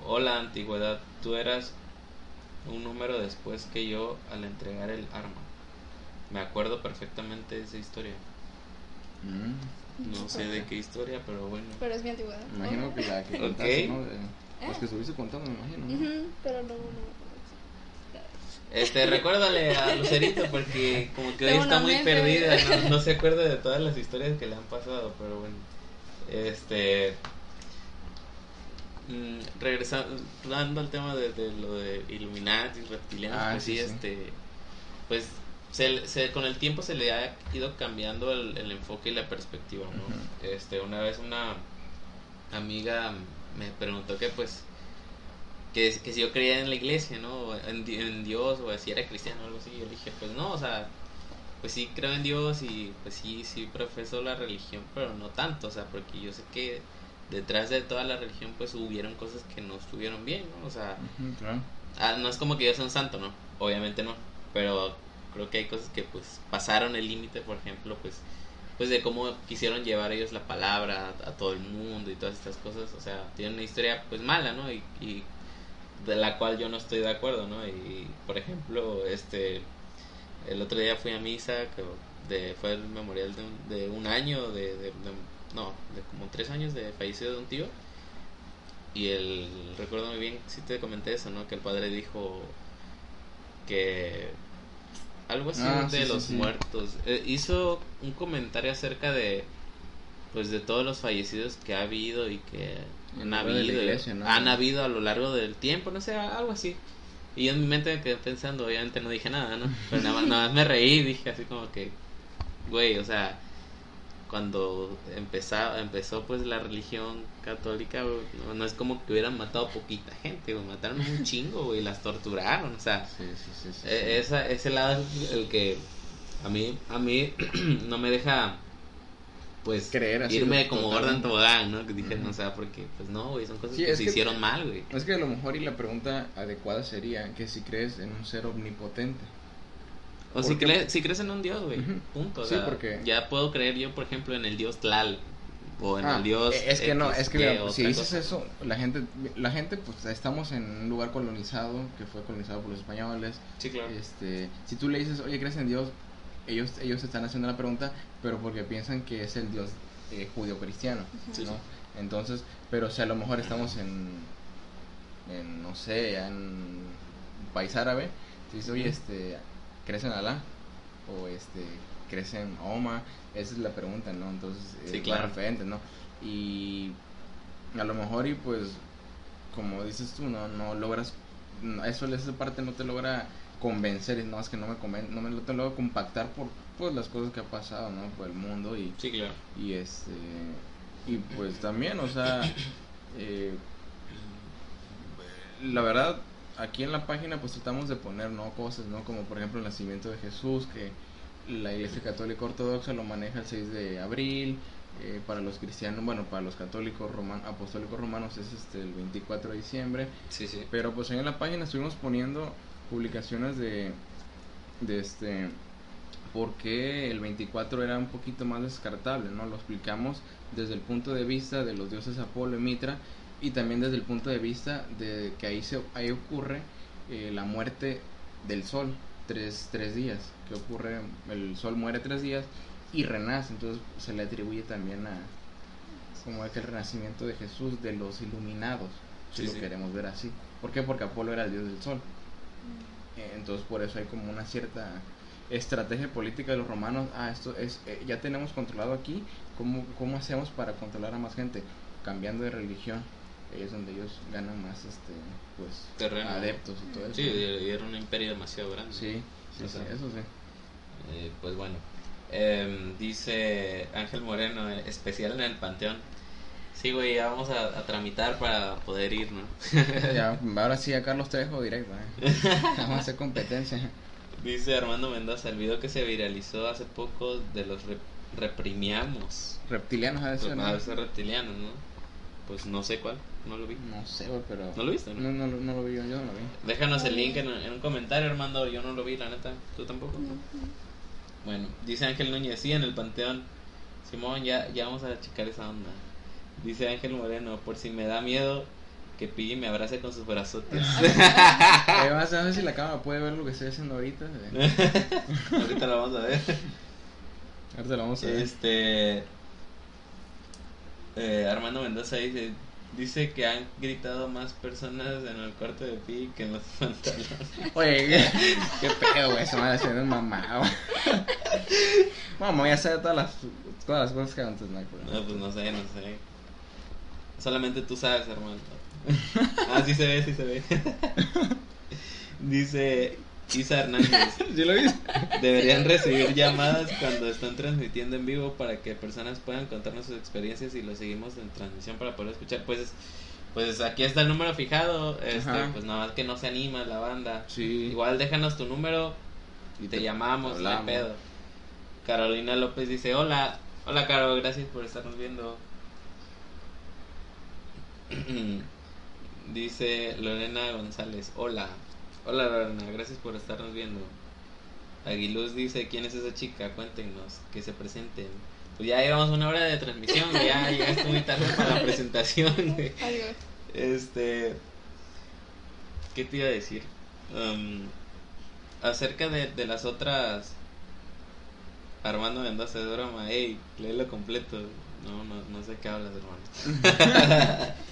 Hola, antigüedad. Tú eras un número después que yo al entregar el arma. Me acuerdo perfectamente de esa historia. Mm, No sé de qué historia, pero bueno. Pero es mi antigüedad. me imagino que la que Ok. contaste, ¿no? De- Las que estuviste contando, me imagino. pero no, no. Este, [laughs] recuérdale a Lucerito porque como que hoy está muy mente. perdida, no, [laughs] no se acuerda de todas las historias que le han pasado, pero bueno. Este mm, regresando al tema de, de lo de Illuminati, reptilianos, Ah, pues sí, este pues se, se- con el tiempo se le ha ido cambiando el, el enfoque y la perspectiva, ¿no? Este, una vez una amiga me preguntó que pues que, que si yo creía en la iglesia, ¿no? En, di- en Dios o si era cristiano o algo así. Yo dije, pues no, o sea, pues sí creo en Dios y pues sí, sí profeso la religión, pero no tanto, o sea, porque yo sé que detrás de toda la religión pues hubieron cosas que no estuvieron bien, ¿no? O sea, ah, no es como que yo sea un santo, ¿no? Obviamente no, pero creo que hay cosas que pues pasaron el límite, por ejemplo, pues pues de cómo quisieron llevar ellos la palabra a, a todo el mundo y todas estas cosas, o sea, tienen una historia pues mala, ¿no? Y, y de la cual yo no estoy de acuerdo, ¿no? Y por ejemplo, este el otro día fui a misa que de, fue el memorial de un, de un año de, no de como tres años de fallecido de un tío y el recuerdo muy bien si te comenté eso no que el padre dijo que algo así Ah, de sí, los sí. muertos Eh, hizo un comentario acerca de pues de todos los fallecidos que ha habido y que han habido iglesia, ¿no? han habido a lo largo del tiempo no sé algo así y yo en mi mente me quedé pensando obviamente no dije nada no pero nada más, nada más me reí dije así como que güey o sea cuando empezó, empezó pues la religión católica, güey, no, no es como que hubieran matado poquita gente, güey, mataron un [laughs] chingo, güey, las torturaron, o sea, Sí, sí, sí. sí, e- esa, ese lado es el que a mí, a mí [clears throat] no me deja pues Creer así irme como. Gordon Tobogán, ¿no? Que dije, Ujú. no, o sea, porque pues no, güey, son cosas Sí, que se que- hicieron mal, güey. Es que a lo mejor y la pregunta adecuada sería que si crees en un ser omnipotente. O si, crees, si crees en un dios, güey, punto. O Sí, porque- ya puedo creer yo, por ejemplo, en el dios Tlal o en Ah, el dios. es que no, es que mira, si dices cosa. eso, la gente, la gente, pues estamos en un lugar colonizado, que fue colonizado por los españoles. Sí, claro. Este, si tú le dices, oye, ¿crees en Dios? Ellos, ellos están haciendo la pregunta, pero porque piensan que es el Dios eh, judío-cristiano, Sí, ¿no? sí. Entonces, pero si a lo mejor estamos en, en no sé, ya en un país árabe, dices, oye, este, ¿crees en Alá? O este, ¿crees en Oma? Esa es la pregunta, ¿no? Entonces, Sí, es claro. referente, ¿no? Y a lo mejor y pues, como dices tú, no, no logras, no, eso, esa parte no te logra convencer, y no, es que no me conven, no me no te logra compactar por pues las cosas que ha pasado, ¿no? Por el mundo y Sí, claro. y este y pues también o sea eh, la verdad aquí en la página pues tratamos de poner no cosas no como por ejemplo el nacimiento de Jesús que la Iglesia Católica Ortodoxa lo maneja el 6 de abril, eh, para los cristianos, bueno, para los católicos roman, apostólicos romanos es este el 24 de diciembre. Sí, sí. Pero pues ahí en la página estuvimos poniendo publicaciones de, de este, porque el 24 era un poquito más descartable, ¿no? Lo explicamos desde el punto de vista de los dioses Apolo y Mitra y también desde el punto de vista de que ahí, se, ahí ocurre eh, la muerte del sol, tres, tres días, que ocurre, el sol muere tres días y renace, entonces se le atribuye también a como que el renacimiento de Jesús de los iluminados, si Sí, lo sí. queremos ver así. ¿Por qué? Porque Apolo era el dios del sol. Eh, Entonces por eso hay como una cierta estrategia política de los romanos. Ah, esto es, eh, ya tenemos controlado aquí. ¿Cómo, ¿Cómo hacemos para controlar a más gente? Cambiando de religión. Ahí es donde ellos ganan más, este, pues, Terreno. adeptos y todo eso. Sí, y era un imperio demasiado grande. sí, sí, O sí, sea, eso sí. Eh, pues bueno, Em, dice Ángel Moreno, especial en el Panteón. Sí, güey, ya vamos a, a tramitar para poder ir, ¿no? [laughs] ya, [laughs] ahora sí a Carlos Trejo directo. eh. [laughs] Vamos a hacer competencia. Dice Armando Mendoza, el video que se viralizó hace poco de los rep- reprimiamos. Reptilianos a veces, ¿no? A veces reptilianos, ¿no? Pues no sé cuál, no lo vi. No sé, güey, pero. ¿No lo viste, no? No, no, lo- no lo vi yo, yo no lo vi. Déjanos el link en, en un comentario, Armando. Yo no lo vi, la neta. ¿Tú tampoco? Bueno, dice Ángel Núñez, sí, en el Panteón. Simón, ya, ya vamos a checar esa onda. Dice Ángel Moreno, por si me da miedo que Piggy me abrace con sus brazotes. Eh, vas a ver si la cámara puede ver lo que estoy haciendo ahorita. [laughs] Ahorita lo vamos a ver. Ahorita lo vamos a ver. Este. eh, Armando Mendoza dice: Dice que han gritado más personas en el cuarto de Piggy que en los [laughs] pantalones. Oye, qué, qué pedo, güey. Se me va a hacer un mamá, ya sabe todas las, todas las cosas que antes, no. No, pues no sé, no sé. Solamente tú sabes, hermano. Ah, sí se ve, sí se ve. [laughs] Dice Isa Hernández. [laughs] ¿Sí lo viste? Deberían recibir llamadas cuando están transmitiendo en vivo para que personas puedan contarnos sus experiencias y lo seguimos en transmisión para poder escuchar. Pues, pues aquí está el número fijado. Este, pues nada más que no se anima la banda. Sí. Igual déjanos tu número y te, llamamos, no pedo. Carolina López dice, hola, hola Caro, gracias por estarnos viendo. [clears throat] dice Lorena González, hola, hola Lorena, gracias por estarnos viendo. Aguiluz dice, ¿quién es esa chica? Cuéntenos, que se presenten. Pues ya llevamos una hora de transmisión, [laughs] ya, es muy tarde para la presentación. Este. ¿Qué te iba a decir? Um, acerca de, de las otras. Armando Mendoza de broma. Ey, léelo completo. No, no, no sé qué hablas, hermano. [laughs]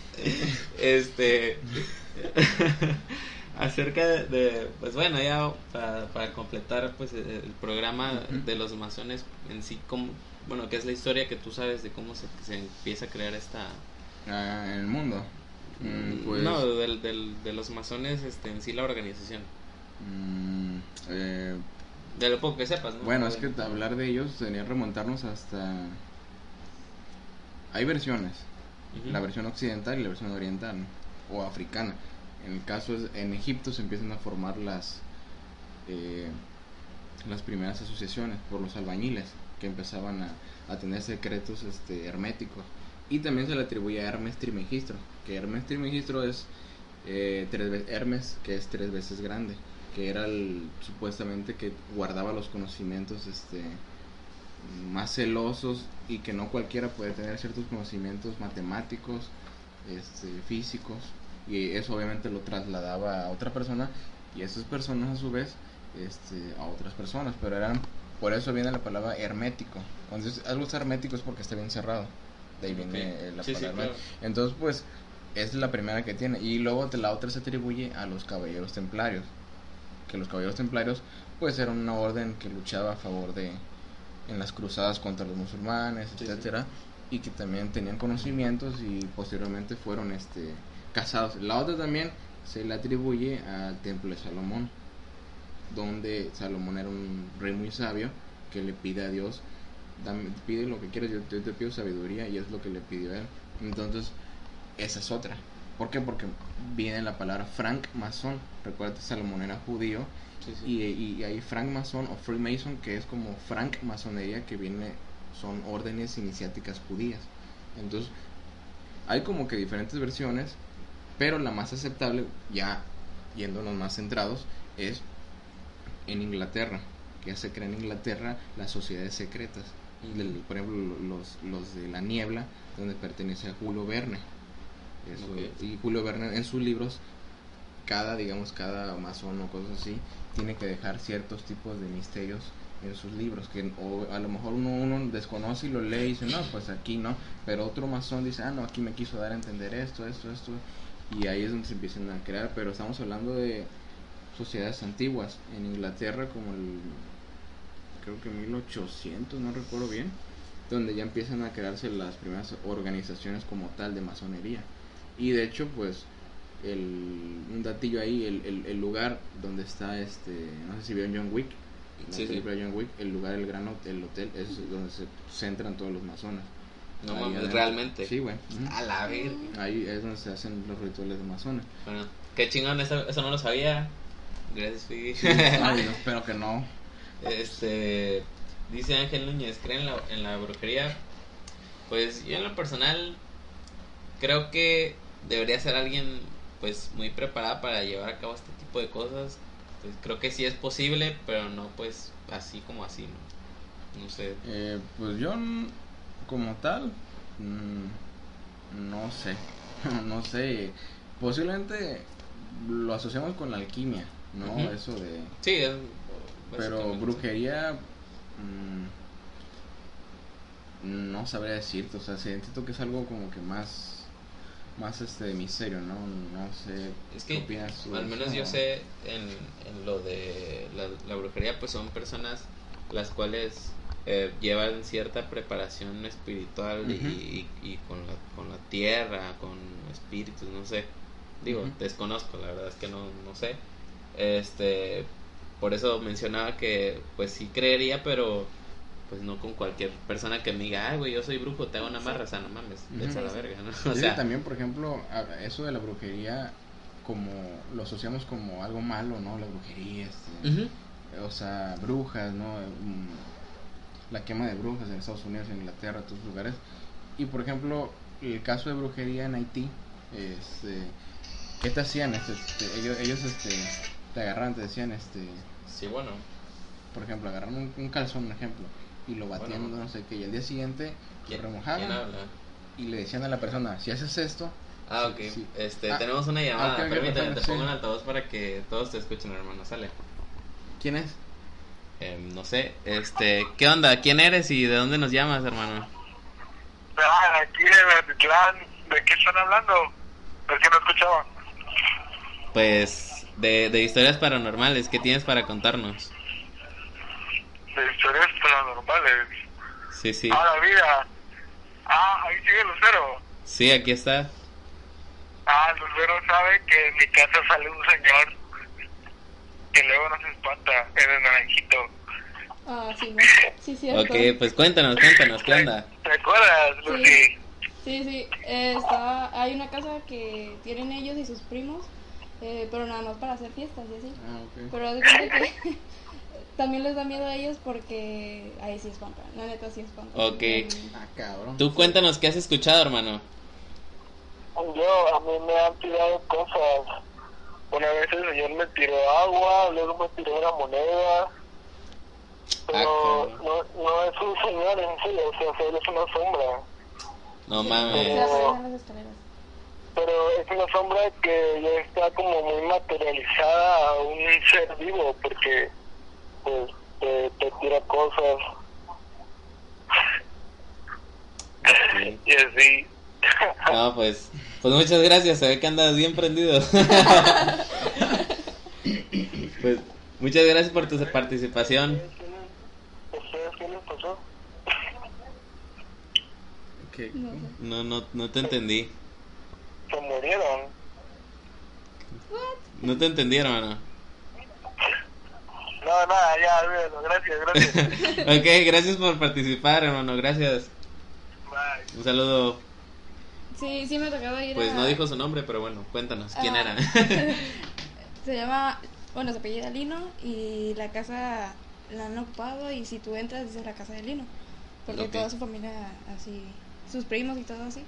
este. [laughs] acerca de, de- Pues bueno, ya para, para completar pues el, programa de los masones en sí, como, bueno, que es la historia que tú sabes de cómo se, se empieza a crear esta. Ah, en el mundo. Mm, pues. No, del, del, de los masones este, en sí la organización. mm, eh, De lo poco que sepas, ¿no? bueno, es que hablar de ellos sería remontarnos hasta. Hay versiones. La versión occidental y la versión oriental. O africana. En el caso es. En Egipto se empiezan a formar las. eh, las primeras asociaciones por los albañiles que empezaban a, a tener secretos este, herméticos. Y también se le atribuye a Hermes Trimegistro, que Hermes Trimegistro es eh, tres Hermes, que es tres veces grande, que era el, supuestamente que guardaba los conocimientos este, más celosos y que no cualquiera puede tener ciertos conocimientos matemáticos, este, físicos, y eso obviamente lo trasladaba a otra persona y esas personas a su vez este, a otras personas, pero eran, por eso viene la palabra hermético. Entonces, algo es hermético es porque está bien cerrado. De ahí viene la Sí, sí, palabra. claro. Entonces, pues, es la primera que tiene. Y luego de la otra se atribuye a los caballeros templarios. Que los caballeros templarios, pues, eran una orden que luchaba a favor de. En las cruzadas contra los musulmanes, Sí, sí. etcétera Y que también tenían conocimientos y posteriormente fueron este casados. La otra también se le atribuye al templo de Salomón. Donde Salomón era un rey muy sabio que le pide a Dios dame, pide lo que quieras, yo, yo te pido sabiduría y es lo que le pidió él. Entonces, esa es otra. ¿Por qué? Porque viene la palabra frank masón. Recuerda que Salomón era judío. Sí, sí. Y, y, y hay frank masón o freemason que es como frank masonería que viene son órdenes iniciáticas judías. Entonces hay como que diferentes versiones pero la más aceptable ya yéndonos más centrados es en Inglaterra que ya se crea en Inglaterra las sociedades secretas. Del- por ejemplo los, los de la niebla donde pertenece a Julio Verne. Eso, y Julio Verne en sus libros cada digamos cada masón o cosas así tiene que dejar ciertos tipos de misterios en sus libros que o a lo mejor uno, uno desconoce y lo lee y dice no pues aquí no pero otro masón dice ah no aquí me quiso dar a entender esto esto esto y ahí es donde se empiezan a crear pero estamos hablando de sociedades antiguas. En Inglaterra como el creo que 1800 no recuerdo bien donde ya empiezan a crearse las primeras organizaciones como tal de masonería. Y de hecho pues el, un datillo ahí el, el, el lugar donde está este no sé si vieron John Wick la Sí, sí. película John Wick el lugar el gran hotel, el hotel es donde se centran todos los masones No Ahí mames, realmente. sí güey. A la verga. ahí es donde se hacen los rituales de masones Bueno, qué chingón, eso, eso no lo sabía. Gracias, Figi. Ay, [laughs] no, espero que no Este, dice Ángel Núñez, ¿creen en la, en la brujería? Pues yo en lo personal creo que debería ser alguien pues muy preparada para llevar a cabo este tipo de cosas. Pues creo que sí es posible, pero no pues así como así, ¿no? No sé. Eh, pues yo como tal mm, no sé [laughs] no sé posiblemente lo asociamos con la alquimia no eso de Sí, es, pero brujería mm, no sabría decirte o sea siento que es algo como que más más este de misterio no no sé Es ¿qué que, tú al menos yo sé en, en lo de la, la brujería, pues son personas las cuales eh, llevan cierta preparación espiritual y- y, y con, la, con la tierra, con espíritus, no sé. Digo, desconozco, la verdad es que no, no sé. Este, por eso mencionaba que pues sí creería, pero pues no con cualquier persona que me diga, ay, güey, yo soy brujo, te hago una marra, o sea, no mames, vete a la verga, ¿no? O sea, también, por ejemplo, eso de la brujería, como lo asociamos como algo malo, ¿no? La brujería, este, o sea, brujas, ¿no? Mm, La quema de brujas en Estados Unidos, en Inglaterra, todos los lugares. Y, por ejemplo, el caso de brujería en Haití, este, ¿qué te hacían? Este, este, ellos, ellos este, te agarraban, te decían, este, sí, bueno. por ejemplo, agarraron un, un calzón, un ejemplo, y lo batían, Bueno. no sé qué, y al día siguiente lo ¿Quién, remojaban quién habla? y le decían a la persona, si haces esto, Ah, ok. sí. Este, Ah, tenemos una llamada. ok, ok, Permíteme, perfecto, te pongo en altavoz para que todos te escuchen, hermano. Sale. ¿quién es? Em, no sé. Este, ¿qué onda? ¿Quién eres y de dónde nos llamas, hermano? Ah, aquí en Atitlán, ¿de qué están hablando? Es que no escuchaba. Pues, de, de historias paranormales. ¿Qué tienes para contarnos? De historias paranormales. Sí, sí. Ah, la vida. Ah, ahí sigue Lucero. Sí, aquí está. Ah, Lucero sabe que en mi casa sale un señor que luego nos espanta en el naranjito. Ah, sí, [laughs] sí, cierto. Ok, pues cuéntanos, cuéntanos, ¿qué onda? ¿Te acuerdas, Lucy? Sí. Sí, sí, eh, está, hay una casa que tienen ellos y sus primos, eh, pero nada más para hacer fiestas y así. Ah, ok. Pero haz de cuenta que [laughs] también les da miedo a ellos porque ahí sí espantan, la neta sí espantan. Ok. Ah, cabrón. Tú cuéntanos qué has escuchado, hermano. Yo, a mí me han tirado cosas. Una vez el señor me tiró agua, luego me tiró una moneda. Pero cabrón. no, no es un señor en sí, o sea, solo es una sombra. No mames. Pero es una sombra que ya está como muy materializada a un ser vivo, porque pues te, te tira cosas Ok. y así. [laughs] No, pues, pues muchas gracias, se ve que andas bien prendido. [laughs] pues, muchas gracias por tu participación. ¿Ustedes qué les pasó? No. No, no, te entendí. Se murieron. No te entendí, hermano. No, nada, ya, olvídalo. Gracias, gracias. [laughs] Ok, gracias por participar, hermano, gracias. Bye. Un saludo. Sí, sí me ha tocado ir Pues a- no dijo su nombre, pero bueno, cuéntanos, ¿quién Ah. era? [laughs] Se llama, bueno, se apellida Lino y la casa la han ocupado y si tú entras dice la casa de Lino. Porque toda su familia así, sus primos y todo así.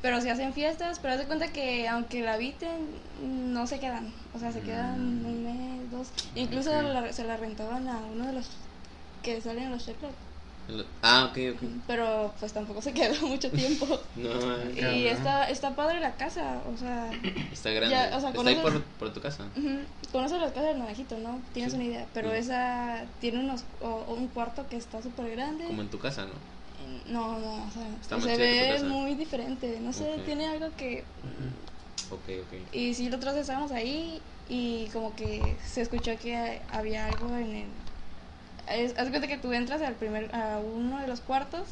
Pero se hacen fiestas, pero haz de cuenta que aunque la habiten, no se quedan. O sea, se quedan un mes, dos. Incluso la- se la rentaban a uno de los que salen en los checklist. ah, ok, ok. Pero pues tampoco se quedó [laughs] mucho tiempo. [laughs] No, eh, y Cabrón. está, está padre la casa, o sea, [clears throat] está grande. Ya, o sea, está ahí por, por tu casa. Ujú. Conoces las casas del Navajito, ¿no? Tienes Sí. una idea. Pero Sí. esa tiene unos, o- un cuarto que está súper grande. Como en tu casa, ¿no? No, no, o sea, Está se ve muy diferente. No sé, tiene algo que. Ok, ok. Y sí, nosotros estábamos ahí y como que se escuchó que había algo en el. Es, haz cuenta que tú entras al primer, a uno de los cuartos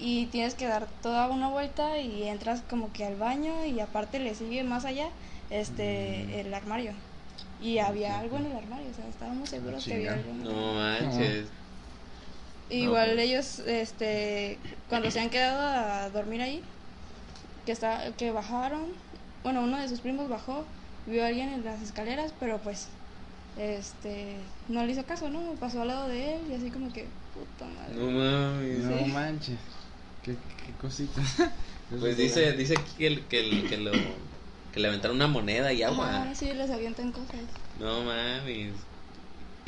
y tienes que dar toda una vuelta y entras como que al baño y aparte le sigue más allá este Mm. el armario. Y había algo en el armario, o sea, estábamos seguros que había algo. No manches. Igual ellos, este, cuando se han quedado a dormir ahí, que está, que bajaron, bueno, uno de sus primos bajó, vio a alguien en las escaleras, pero pues, este, no le hizo caso, ¿no? Pasó al lado de él y así como que, puta madre. No mames. No manches. Qué, qué cosita. [laughs] Pues dice, dice aquí que, el- que, el- que lo que le aventaron una moneda y agua. Ah, sí, les avientan cosas. No mames.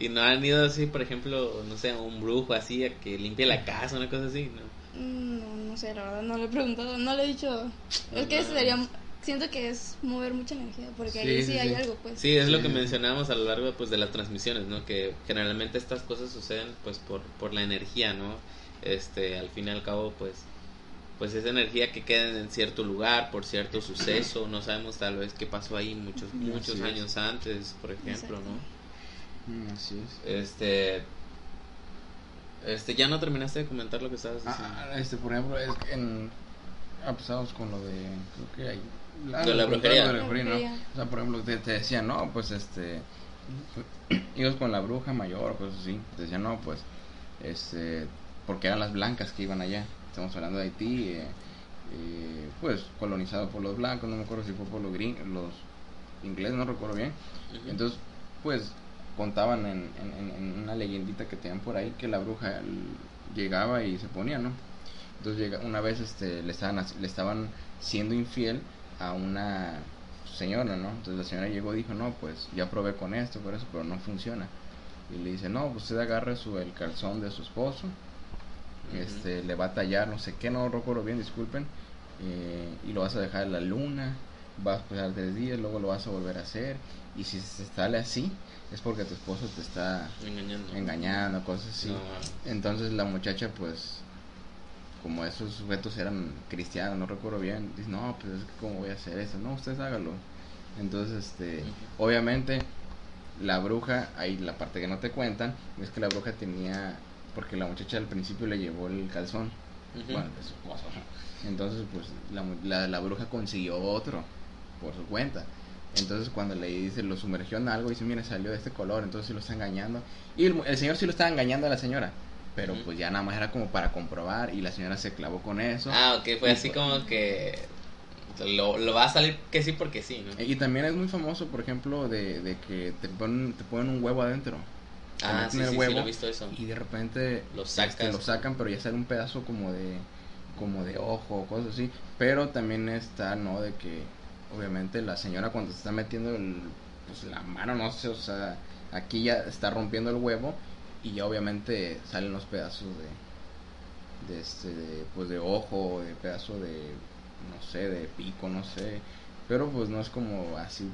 Y no han ido así, por ejemplo, no sé, a un brujo así a que limpie la casa, una cosa así, ¿no? Mm, No, no sé, la verdad, no le he preguntado, no le he dicho. es que mames. sería, siento que es mover mucha energía, porque ahí Sí, sí, sí, hay sí. algo, pues. Sí, es lo Sí, que sí. mencionábamos a lo largo pues de las transmisiones, ¿no? Que generalmente estas cosas suceden pues por, por la energía, ¿no? Este, al fin y al cabo pues pues esa energía que queda en cierto lugar por cierto suceso, no sabemos tal vez qué pasó ahí muchos muchos años antes, por ejemplo, Exacto. ¿no? Mm, Así es. Este este ya no terminaste de comentar lo que estabas diciendo. Ah, este, por ejemplo, es que en. Ah, pues con lo de. Creo que hay. De la brujería. de la brujería, ¿no? Brujería. O sea, por ejemplo, te, te decían, no, pues este. [clears throat] Ibas con la bruja mayor, cosas así. Te decían, no, pues. Este. Porque eran las blancas que iban allá. Estamos hablando de Haití, eh, eh, pues colonizado por los blancos, no me acuerdo si fue por los gringos, los ingleses, no recuerdo bien. Entonces, pues contaban en, en- una leyendita que tenían por ahí que la bruja llegaba y se ponía, ¿no? Entonces llega, una vez este, le, estaban, le estaban siendo infiel a una señora, ¿no? Entonces la señora llegó y dijo, no, pues ya probé con esto, por eso, pero no funciona. Y le dice, no, pues usted agarre su, el calzón de su esposo, este, le va a tallar, no sé qué, no recuerdo bien, disculpen, eh, y lo vas a dejar en la luna, vas a esperar tres días, luego lo vas a volver a hacer, y si se sale así, es porque tu esposo te está engañando. engañando, cosas así. No, Entonces la muchacha, pues, como esos sujetos eran cristianos, no recuerdo bien, dice, no, pues es que cómo voy a hacer eso, no, ustedes hágalo. Entonces, este, obviamente, la bruja, ahí la parte que no te cuentan, es que la bruja tenía, porque la muchacha al principio le llevó el calzón, bueno, de su esposo. Entonces, pues, la, la, la bruja consiguió otro por su cuenta. Entonces, cuando le dice, lo sumergió en algo, dice, mira, salió de este color, entonces sí lo está engañando. Y el, el señor sí lo estaba engañando a la señora, pero pues ya nada más era como para comprobar, y la señora se clavó con eso. Ah, ok, fue Y así fue- como que lo, lo va a salir que sí porque sí, ¿no? Y también es muy famoso, por ejemplo, de, de que te ponen, te ponen un huevo adentro. Ah, sí, el sí, sí, lo he visto eso. Y de repente Lo este, lo sacan, pero ya sale un pedazo como de como de ojo o cosas así. Pero también está, ¿no? De que obviamente la señora cuando se está metiendo el, pues, la mano, no sé, o sea, aquí ya está rompiendo el huevo y ya obviamente salen los pedazos de, de este, de, pues de ojo, de pedazo de, no sé, de pico, no sé. Pero pues no es como así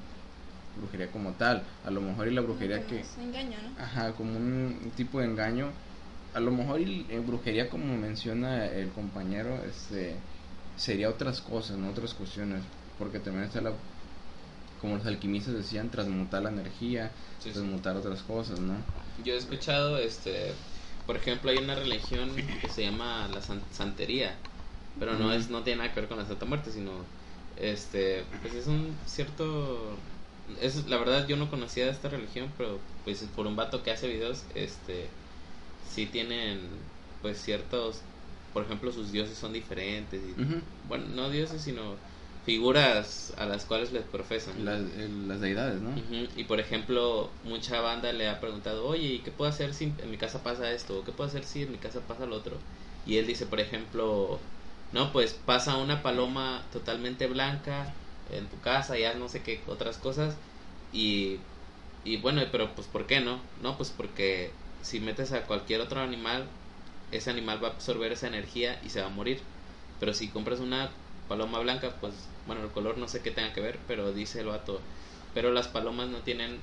brujería como tal. A lo mejor y la brujería Como que... se engaña, ¿no? Ajá, como un tipo de engaño. A lo mejor y en brujería, como menciona el compañero, este sería otras cosas, no otras cuestiones. Porque también está la. Como los alquimistas decían, transmutar la energía, Sí, sí. transmutar otras cosas, ¿no? Yo he escuchado, este, por ejemplo, hay una religión que se llama la san- santería, pero no es, no tiene nada que ver con la Santa Muerte, sino, este, pues es un cierto, es la verdad yo no conocía esta religión, pero pues por un vato que hace videos, este, sí tienen, pues ciertos, por ejemplo, sus dioses son diferentes. y-. Bueno, no dioses, sino figuras a las cuales les profesan. Las, el- las deidades, ¿no? Y por ejemplo, mucha banda le ha preguntado, oye, ¿y qué puedo hacer si en mi casa pasa esto? ¿O qué puedo hacer si en mi casa pasa lo otro? Y él dice, por ejemplo, no, pues pasa una paloma totalmente blanca en tu casa, ya no sé qué otras cosas. Y, y bueno, pero pues ¿por qué no? No, pues porque si metes a cualquier otro animal, ese animal va a absorber esa energía y se va a morir. Pero si compras una paloma blanca, pues bueno, el color no sé qué tenga que ver, pero dice el vato, pero las palomas no tienen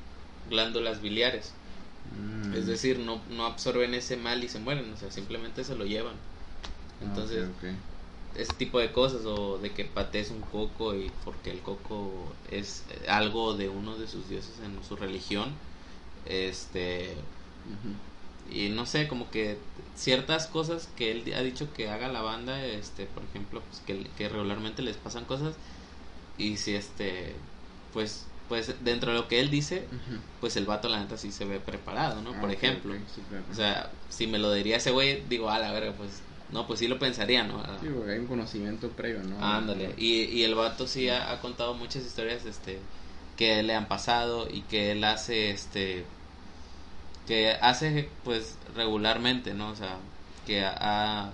glándulas biliares. Mm. Es decir, no, no absorben ese mal y se mueren, o sea, simplemente se lo llevan. Ah, Entonces, ok. ese tipo de cosas, o de que patees un coco y porque el coco es algo de uno de sus dioses en su religión, este. Y no sé, como que ciertas cosas que él ha dicho que haga la banda, este, por ejemplo, pues que, que regularmente les pasan cosas, y si este, pues, pues dentro de lo que él dice, pues el vato la neta sí se ve preparado, ¿no? Ah, por ejemplo. ok, sí, claro. O sea, si me lo diría ese güey, digo, a la verga, pues, no, pues sí lo pensaría, ¿no? Ah, Sí, porque hay un conocimiento previo, ¿no? Ándale. Y, y el vato sí ha, ha contado muchas historias, este, que le han pasado y que él hace, este, que hace, pues, regularmente, ¿no? O sea, que ha,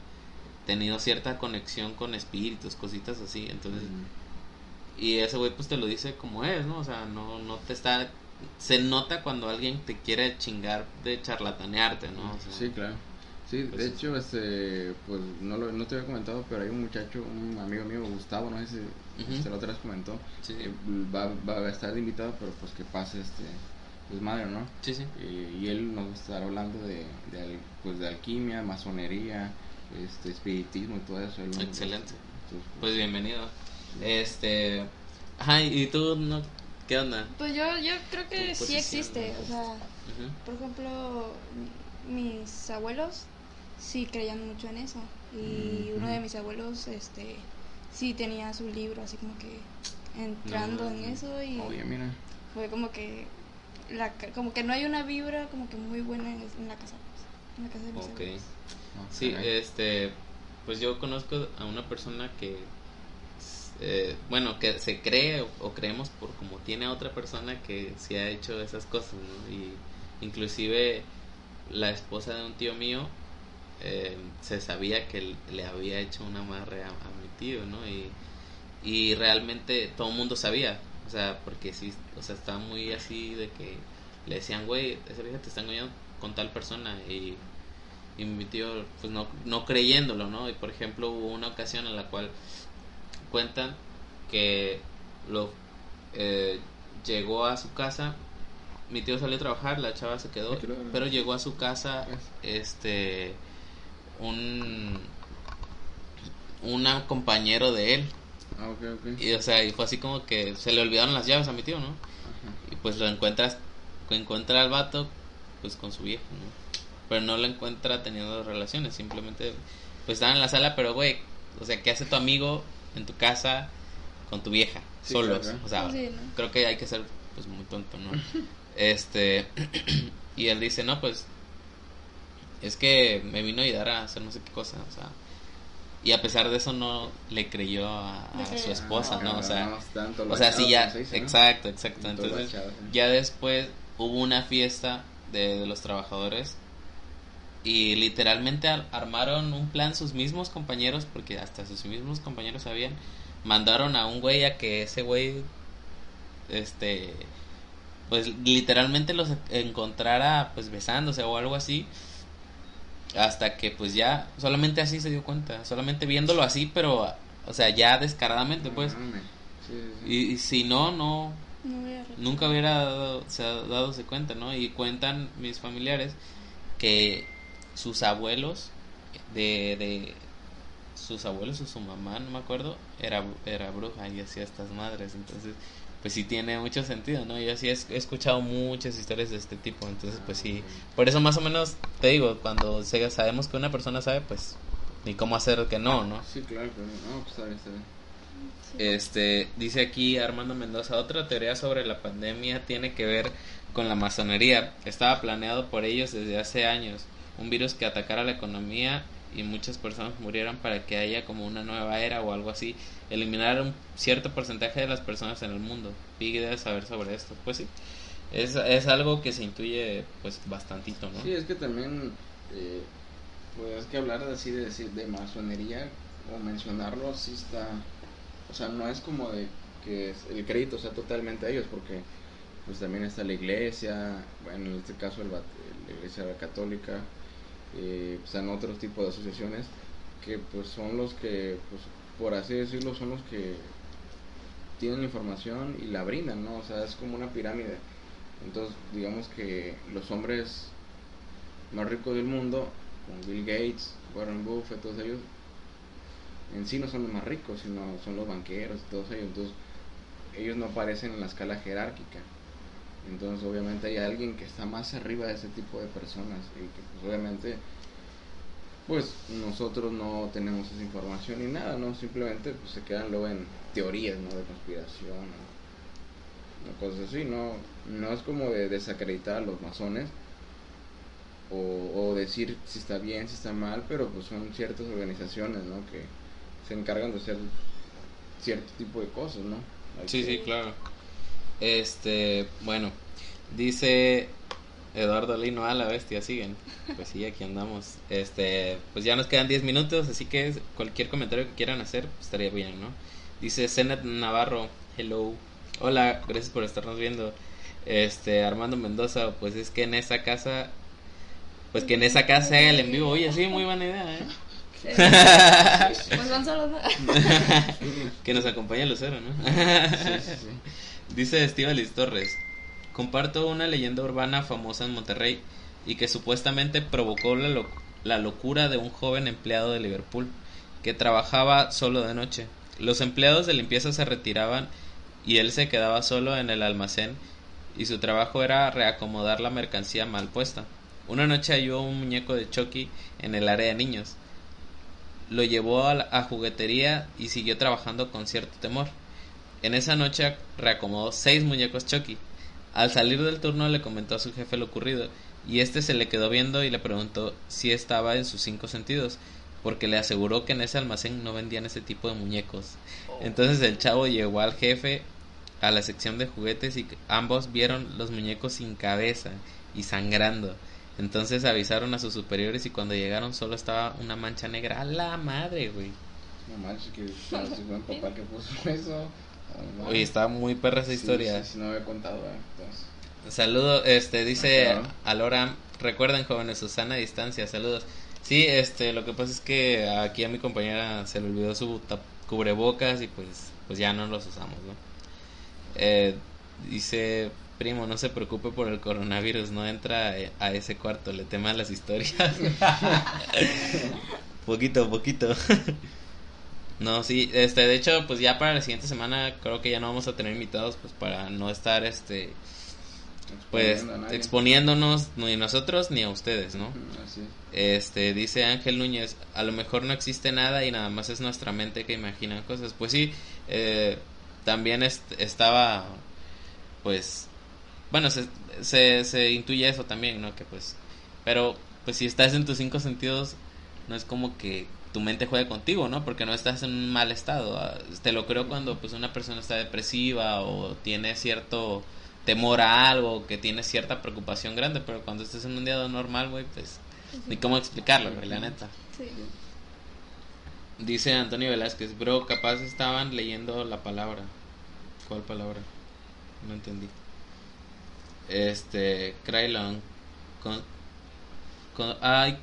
tenido cierta conexión con espíritus, cositas así, entonces... Y ese güey pues te lo dice como es, ¿no? O sea, no, no te está... Se nota cuando alguien te quiere chingar de charlatanearte, ¿no? O sea, Sí, claro. Sí, Pues de sí. hecho, este, pues no, lo, no te había comentado, pero hay un muchacho, un amigo mío, Gustavo, no sé si Ujú. este, la otra vez comentó, Sí. eh, va, va a estar invitado, pero pues que pase este desmadre, ¿no? Sí, sí. Eh, y él nos estará hablando de, pues, de alquimia, masonería, este, espiritismo y todo eso. él nos- Excelente. entonces, Pues bienvenido. Este... Ajá, ¿y tú no? ¿Qué onda? Pues yo, yo creo que sí posición, existe. ¿no? O sea, por ejemplo, mi- mis abuelos sí creían mucho en eso. Y Mm, uno de mis abuelos, este, sí tenía su libro así como que entrando en No. eso y Oye, mira. fue como que la, como que no hay una vibra como que muy buena en, en la casa, pues, en la casa de mis Ok. abuelos. no, Sí, este, pues yo conozco a una persona que, eh, bueno, que se cree o, o creemos por como tiene a otra persona que sí ha hecho esas cosas, ¿no? Y inclusive la esposa de un tío mío eh, se sabía que le había hecho un amarre a, a mi tío, ¿no? Y, y realmente todo el mundo sabía, o sea, porque sí, o sea, estaba muy así de que le decían, güey, esa vieja te está engañando con tal persona y y mi tío pues no, no creyéndolo, ¿no? Y por ejemplo hubo una ocasión en la cual cuentan que lo eh, llegó a su casa, mi tío salió a trabajar, la chava se quedó, pero llegó a su casa este un un compañero de él Ah, ok, ok. y o sea y fue así como que se le olvidaron las llaves a mi tío no Ajá. y pues lo encuentras encuentra al vato pues con su vieja ¿no? pero no lo encuentra teniendo relaciones simplemente pues estaban en la sala pero güey o sea qué hace tu amigo en tu casa con tu vieja Sí, solos claro. o sea Sí, ¿no? creo que hay que ser pues muy tonto no [laughs] este [clears throat] y él dice no pues es que me vino a ayudar a hacer no sé qué cosa o sea y a pesar de eso no le creyó a, su esposa Ah, no o sea tanto o sea, sí, ya, exacto, exacto. Tanto Entonces, bachado, sí. ya después hubo una fiesta de, de los trabajadores y literalmente ar- armaron un plan sus mismos compañeros, porque hasta sus mismos compañeros sabían, mandaron a un güey a que ese güey, este, pues literalmente los encontrara pues besándose o algo así. Hasta que pues ya, solamente así se dio cuenta, solamente viéndolo así, pero, o sea, ya descaradamente pues. Sí, sí. Y, y si no, no, No hubiera nunca hubiera dado, se ha dado cuenta, ¿no? Y cuentan mis familiares que sus abuelos, de, de sus abuelos o su mamá, no me acuerdo, era, era bruja y hacía estas madres, entonces pues sí tiene mucho sentido, ¿no? Yo sí he, escuchado muchas historias de este tipo, entonces pues sí, por eso más o menos te digo, cuando se- sabemos que una persona sabe, pues ni cómo hacer que no, ¿no? Sí, claro, pero no, pues está bien, está bien. Este, dice aquí Armando Mendoza, otra teoría sobre la pandemia tiene que ver con la masonería. Estaba planeado por ellos desde hace años. Un virus que atacara la economía y muchas personas murieran para que haya como una nueva era o algo así, eliminar un cierto porcentaje de las personas en el mundo. Piggy debe saber sobre esto. Pues sí, es, es algo que se intuye pues bastantito, ¿no? Sí, es que también, eh, pues es que hablar así de, decir de masonería o mencionarlo así está, o sea, no es como de que el crédito sea totalmente a ellos, porque pues también está la iglesia, bueno, en este caso el, la iglesia católica, eh, están otros tipos de asociaciones que pues son los que, pues por así decirlo, son los que tienen información y la brindan, ¿no? O sea, es como una pirámide. Entonces, digamos que los hombres más ricos del mundo, como Bill Gates, Warren Buffett, todos ellos, en sí no son los más ricos, sino son los banqueros todos ellos. Entonces, ellos no aparecen en la escala jerárquica. Entonces, obviamente hay alguien que está más arriba de ese tipo de personas y que, pues, obviamente, pues nosotros no tenemos esa información ni nada, ¿no? Simplemente pues, se quedan luego en teorías, ¿no? De conspiración o, cosas así, ¿no? No es como de desacreditar a los masones o, o decir si está bien, si está mal, pero pues son ciertas organizaciones, ¿no? Que se encargan de hacer cierto tipo de cosas, ¿no? sí, sí, claro. Este, bueno, dice Eduardo Lino a la bestia, siguen. Pues sí, aquí andamos. Este, pues ya nos quedan 10 minutos, así que cualquier comentario que quieran hacer pues, estaría bien, ¿no? Dice Zenet Navarro, hello. Hola, gracias por estarnos viendo. Este, Armando Mendoza, pues es que en esa casa pues que en esa casa haga el en vivo. Oye, sí, muy buena idea, ¿eh? pues van solos. [laughs] que nos acompañe Lucero, ¿no? Dice Estivalis Torres. Comparto una leyenda urbana famosa en Monterrey y que supuestamente provocó la, locura de un joven empleado de Liverpool que trabajaba solo de noche. Los empleados de limpieza se retiraban y él se quedaba solo en el almacén y su trabajo era reacomodar la mercancía mal puesta. Una noche halló un muñeco de Chucky en el área de niños lo llevó a, la, juguetería y siguió trabajando con cierto temor. En esa noche reacomodó seis muñecos Chucky. Al salir del turno le comentó a su jefe lo ocurrido y este se le quedó viendo y le preguntó si estaba en sus cinco sentidos porque le aseguró que en ese almacén no vendían ese tipo de muñecos. Entonces el chavo llegó al jefe a la sección de juguetes y ambos vieron los muñecos sin cabeza y sangrando. Entonces avisaron a sus superiores y cuando llegaron solo estaba una mancha negra. A la madre, güey. No manches, que [laughs] buen papá que puso eso. Oye, está muy perra esa historia. Sí, sí, no había contado, eh, Saludo, este, dice Alora, recuerden jóvenes, Susana a distancia, saludos. Sí, este, lo que pasa es que aquí a mi compañera se le olvidó su cubrebocas y pues, pues ya no los usamos, ¿no? Eh, dice primo, no se preocupe por el coronavirus, no entra a ese cuarto, le teman las historias. [laughs] [laughs] poquito, poquito. No, sí, este, de hecho, pues ya para la siguiente semana creo que ya no vamos a tener invitados, pues para no estar, este, pues exponiéndonos ni nosotros ni a ustedes, ¿no? Este, dice Ángel Núñez, a lo mejor no existe nada y nada más es nuestra mente que imagina cosas. Pues sí, eh, también estaba, pues, bueno, se, se, se intuye eso también, ¿no? Que pues, pero pues si estás en tus cinco sentidos, no es como que tu mente juegue contigo, ¿no? Porque no estás en un mal estado. Ah, te lo creo cuando pues una persona está depresiva o tiene cierto temor a algo, que tiene cierta preocupación grande, pero cuando estás en un día normal, güey, pues ni cómo explicarlo, güey, la neta. Sí. Dice Antonio Velázquez, bro, capaz estaban leyendo la palabra. ¿Cuál palabra? No entendí. Este, Krylon. Con, hay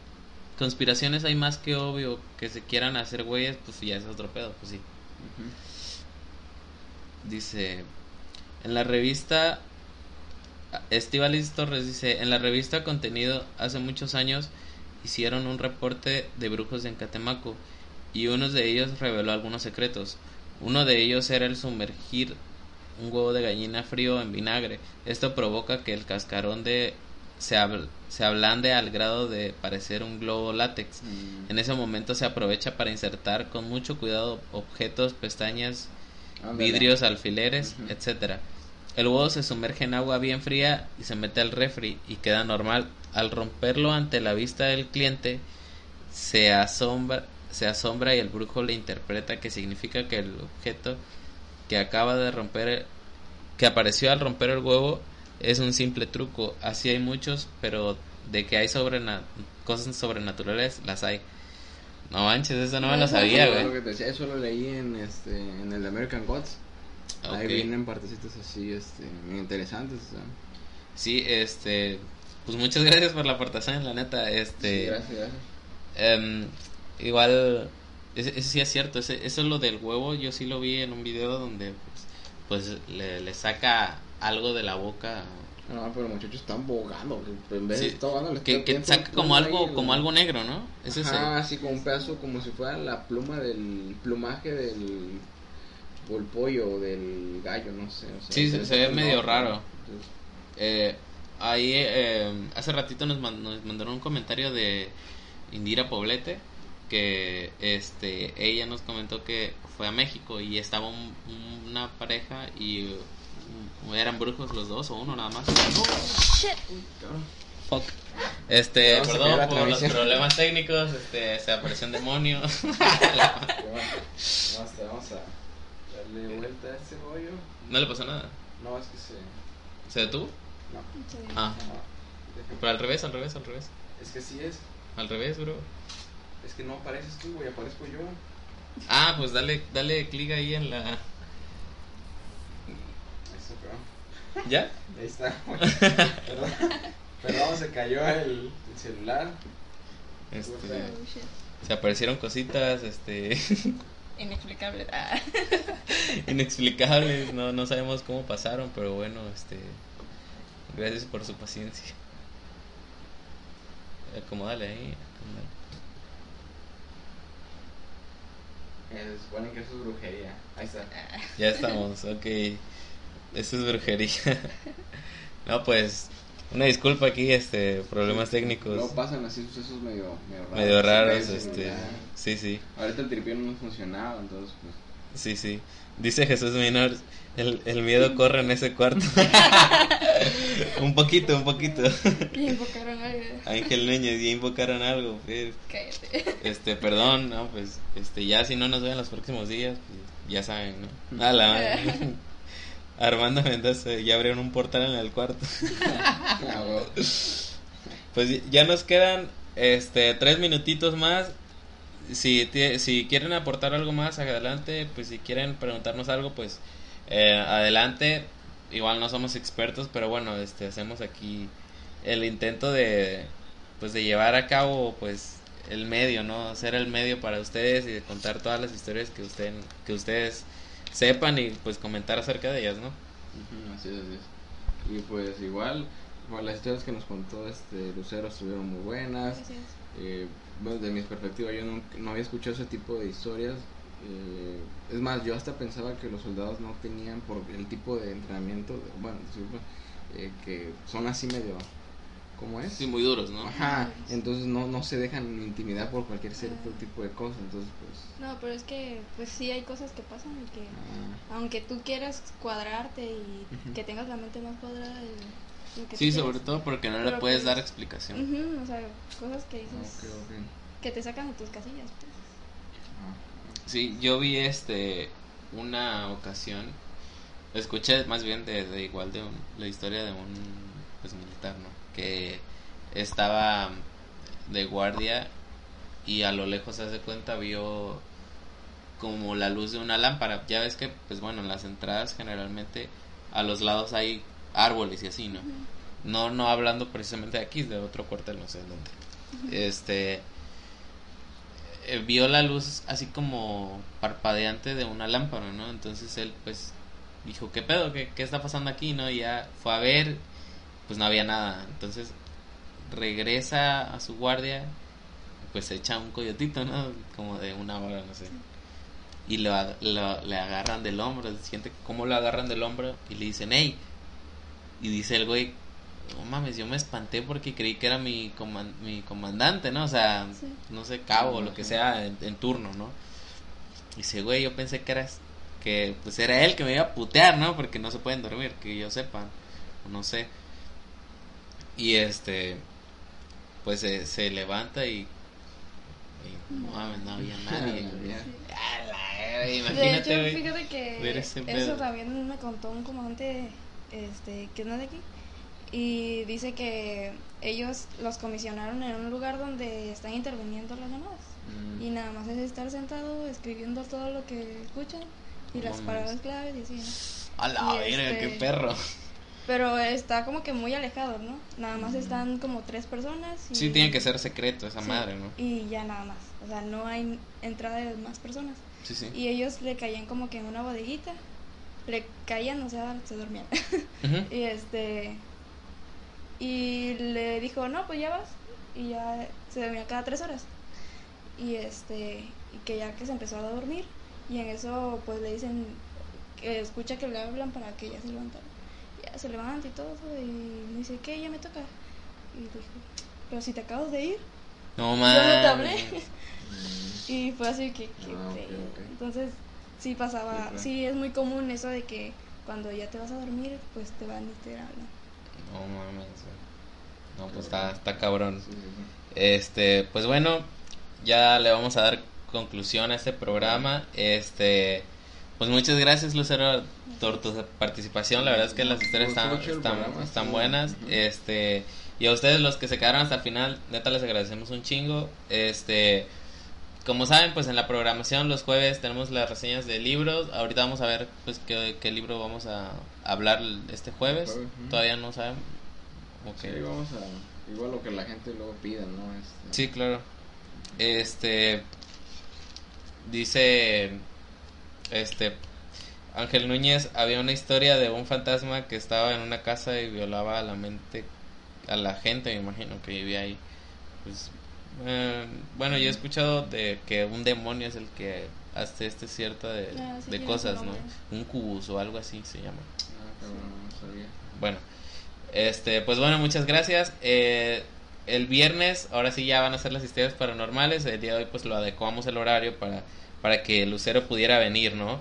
conspiraciones, hay más que obvio que se quieran hacer güeyes, pues ya es otro pedo, pues sí. Dice, en la revista, Estivalis Torres dice, en la revista Contenido, hace muchos años hicieron un reporte de brujos en Catemaco y uno de ellos reveló algunos secretos. Uno de ellos era el sumergir un huevo de gallina frío en vinagre. Esto provoca que el cascarón de se, se ablande al grado de parecer un globo látex. Mm. En ese momento se aprovecha para insertar con mucho cuidado objetos, pestañas, vidrios, alfileres, etcétera. El huevo se sumerge en agua bien fría y se mete al refri y queda normal. Al romperlo ante la vista del cliente, se asombra, se asombra y el brujo le interpreta que significa que el objeto que acaba de romper, que apareció al romper el huevo, es un simple truco. Así hay muchos, pero de que hay sobrena cosas sobrenaturales, las hay. No manches, eso no me lo sabía, Lo güey. decía, eso lo leí en, este, en el American Gods. Ahí vienen partecitas así, este, muy interesantes. Sí, este, pues muchas [laughs] gracias por la aportación, la neta, este, Sí, gracias, gracias. em, igual, ese sí es cierto, ese, eso es lo del huevo, yo sí lo vi en un video donde, pues, pues le, le saca algo de la boca, No, pero muchachos están bogando. En vez Sí, de estar ahogando, le que, saca como algo, como algo negro, ¿no? Es. Ajá, así como un pedazo, como si fuera la pluma del plumaje del o el pollo o del gallo, no sé. o sea, Sí, se- ve medio raro. entonces, Eh, ahí eh, hace ratito nos, man- nos mandaron un comentario de Indira Poblete que este ella nos comentó que fue a México y estaba un- un- una pareja y eran brujos los dos o uno nada más. Fuck. Este, Vamos perdón la por los problemas técnicos, este, se apareció un demonio. [laughs] [laughs] Vamos a, vamos a darle vuelta a este rollo. no le pasó nada. No, es que se. ¿Se detuvo? No. Ah, no, pero al revés, al revés, al revés. Es que sí es. Al revés, bro. Es que no apareces tú, güey, aparezco yo. Ah, pues dale, dale clic ahí en la. Ahí está, pero. ¿Ya? Ahí está, güey. [laughs] Perdón, perdón, se cayó el, el celular. Este, Oh, se aparecieron cositas, este, [laughs] Inexplicable. Ah. [laughs] inexplicables, no, no sabemos cómo pasaron, pero bueno, este, gracias por su paciencia. Acomódale ahí. Eh, suponen que eso es brujería. Ahí está. Ya estamos, ok. Esto es brujería. [laughs] No, pues, una disculpa aquí, este, problemas técnicos Luego pasan así sucesos medio, medio raros. medio raros, Veces, este, ya. sí, sí. Ahorita el tripio no funcionaba, entonces pues. Sí, sí. Dice Jesús Minor, el, el miedo corre en ese cuarto. [laughs] un poquito, un poquito. Y invocaron algo. Ángel Núñez, ya invocaron algo. pues. Cállate. Este, perdón, no, pues, este, ya si no nos ven los próximos días, pues, ya saben, ¿no? A la madre. [laughs] Armando Mendoza, ya abrieron un portal en el cuarto. [laughs] Ah. Pues ya nos quedan, este, tres minutitos más. Si, si quieren aportar algo más, adelante. Pues si quieren preguntarnos algo, pues eh, adelante. Igual no somos expertos, pero bueno, este, hacemos aquí el intento de, pues de llevar a cabo, pues el medio, ¿no? Ser el medio para ustedes y de contar todas las historias que usted, que ustedes sepan y pues comentar acerca de ellas, ¿no? Así es, así es. Y pues igual, bueno, las historias que nos contó este Lucero estuvieron muy buenas. Gracias. Eh, bueno, de mi perspectiva, yo no, no había escuchado ese tipo de historias. Eh, es más, yo hasta pensaba que los soldados no tenían por el tipo de entrenamiento, de- bueno, disculpa, eh, que son así medio, ¿cómo es? Sí, muy duros, ¿no? Ajá, entonces no, no se dejan intimidar por cualquier cierto tipo de cosas, entonces pues... No, pero es que, pues sí hay cosas que pasan y que, ah, aunque tú quieras cuadrarte y que tengas la mente más cuadrada, que Sí, sobre quieras. todo porque no le puedes pues, dar explicación. Ujú, o sea, cosas que dices que te sacan de tus casillas. Pues. Ah, Sí, yo vi este una ocasión, escuché más bien de, de igual de un- la historia de un pues, militar, ¿no? Que estaba de guardia y a lo lejos se hace cuenta vio como la luz de una lámpara. Ya ves que, pues bueno, en las entradas generalmente a los lados hay árboles y así, ¿no? No, no hablando precisamente de aquí, de otro cuartel, no sé dónde. Este eh, vio la luz así como parpadeante de una lámpara, ¿no? Entonces él pues dijo, ¿qué pedo? ¿Qué, qué está pasando aquí? ¿No? Y ya fue a ver, pues no había nada. Entonces regresa a su guardia, pues se echa un coyotito, ¿no? Como de una hora, no sé. Y lo, lo- le agarran del hombro, siente cómo lo agarran del hombro y le dicen, hey. Y dice el güey, no mames, yo me espanté porque creí que era mi, coman- mi comandante, ¿no? O sea, Sí. no sé, cabo o lo que sea en, en turno, ¿no? Y dice, güey, yo pensé que eras, que pues era él que me iba a putear, ¿no? Porque no se pueden dormir, que yo sepa, o no sé. Y este, pues se, se levanta y Y, no mames, no había [laughs] nadie. No había. De hecho, fíjate que eso pedo. también me contó un comandante este, que no es de aquí. Y dice que ellos los comisionaron en un lugar donde están interviniendo las llamadas. Mm. Y nada más es estar sentado escribiendo todo lo que escuchan y las palabras claves y así, ¿no? A la Y verga, este- qué perro. Pero está como que muy alejado, ¿no? Nada más están como tres personas. Y, Sí, tiene que ser secreto esa Sí, madre, ¿no? Y ya nada más. O sea, no hay entrada de más personas. Sí, sí. Y ellos le caían como que en una bodeguita. Le caían, o sea, se dormían. [laughs] Y este. Y le dijo, no, pues ya vas. Y ya se dormía cada tres horas. Y este. Y que ya que se empezó a dormir. Y en eso, pues le dicen. Que escucha que le hablan para que ya se levantara. Ya se levanta y todo. Y me dice, ¿qué? Ya me toca. Y dijo, pero si te acabas de ir. No Yo mames. no te hablé. [laughs] Mm. Y fue así que, que Ah. Entonces, sí pasaba, Sí, claro. sí es muy común eso de que cuando ya te vas a dormir, pues te van y te hablan. No mames. No, pues está, está cabrón. Sí. Este, pues bueno, ya le vamos a dar conclusión a este programa. Este, pues muchas gracias Lucero por tu participación. La verdad es que las historias están, están, están buenas. Este, y a ustedes los que se quedaron hasta el final, neta les agradecemos un chingo. Este, como saben, pues en la programación los jueves tenemos las reseñas de libros. Ahorita vamos a ver pues qué, qué libro vamos a hablar este jueves. Todavía no sabemos. Ok. Sí, vamos a. Igual lo que la gente luego pida, ¿no? Este, Sí, claro. Este dice este Ángel Núñez había una historia de un fantasma que estaba en una casa y violaba a la mente a la gente, me imagino que vivía ahí. Pues eh, bueno, yo he escuchado de que un demonio es el que hace este cierto de, Ah, sí, de tiene cosas, ¿no? Un cubus o algo así se llama. Ah, cabrón, no sabía. Bueno, este, pues bueno, muchas gracias. Eh, el viernes, ahora sí ya van a ser las historias paranormales. El día de hoy, pues lo adecuamos el horario para, para que Lucero pudiera venir, ¿no?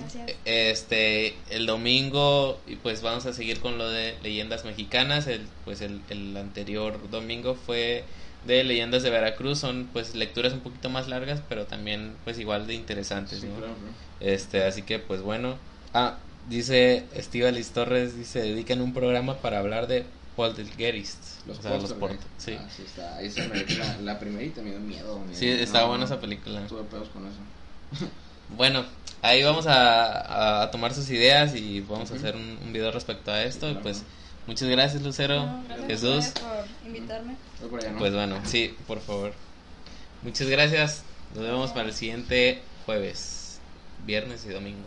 Gracias. Este, el domingo, y pues vamos a seguir con lo de leyendas mexicanas. El, pues el, el anterior domingo fue de leyendas de Veracruz. Son pues lecturas un poquito más largas, pero también pues igual de interesantes, Sí, ¿no? claro, ¿no? Este, así que pues bueno. Ah, dice Estivalis Torres, dice, dedican un programa para hablar de poltergeist. Los o sea, los port- sí. Ah, sí, está. Ahí se me, la, la primerita me dio miedo. me Sí, estaba no, buena esa película. Tuve pedos con eso. Bueno, ahí vamos a, a- tomar sus ideas y vamos a hacer un, un video respecto a esto. Y Claro. pues muchas gracias Lucero, No, gracias Jesús. por invitarme. Voy por allá, ¿no? Pues bueno, sí, por favor. Muchas gracias. Nos vemos para el siguiente jueves, viernes y domingo.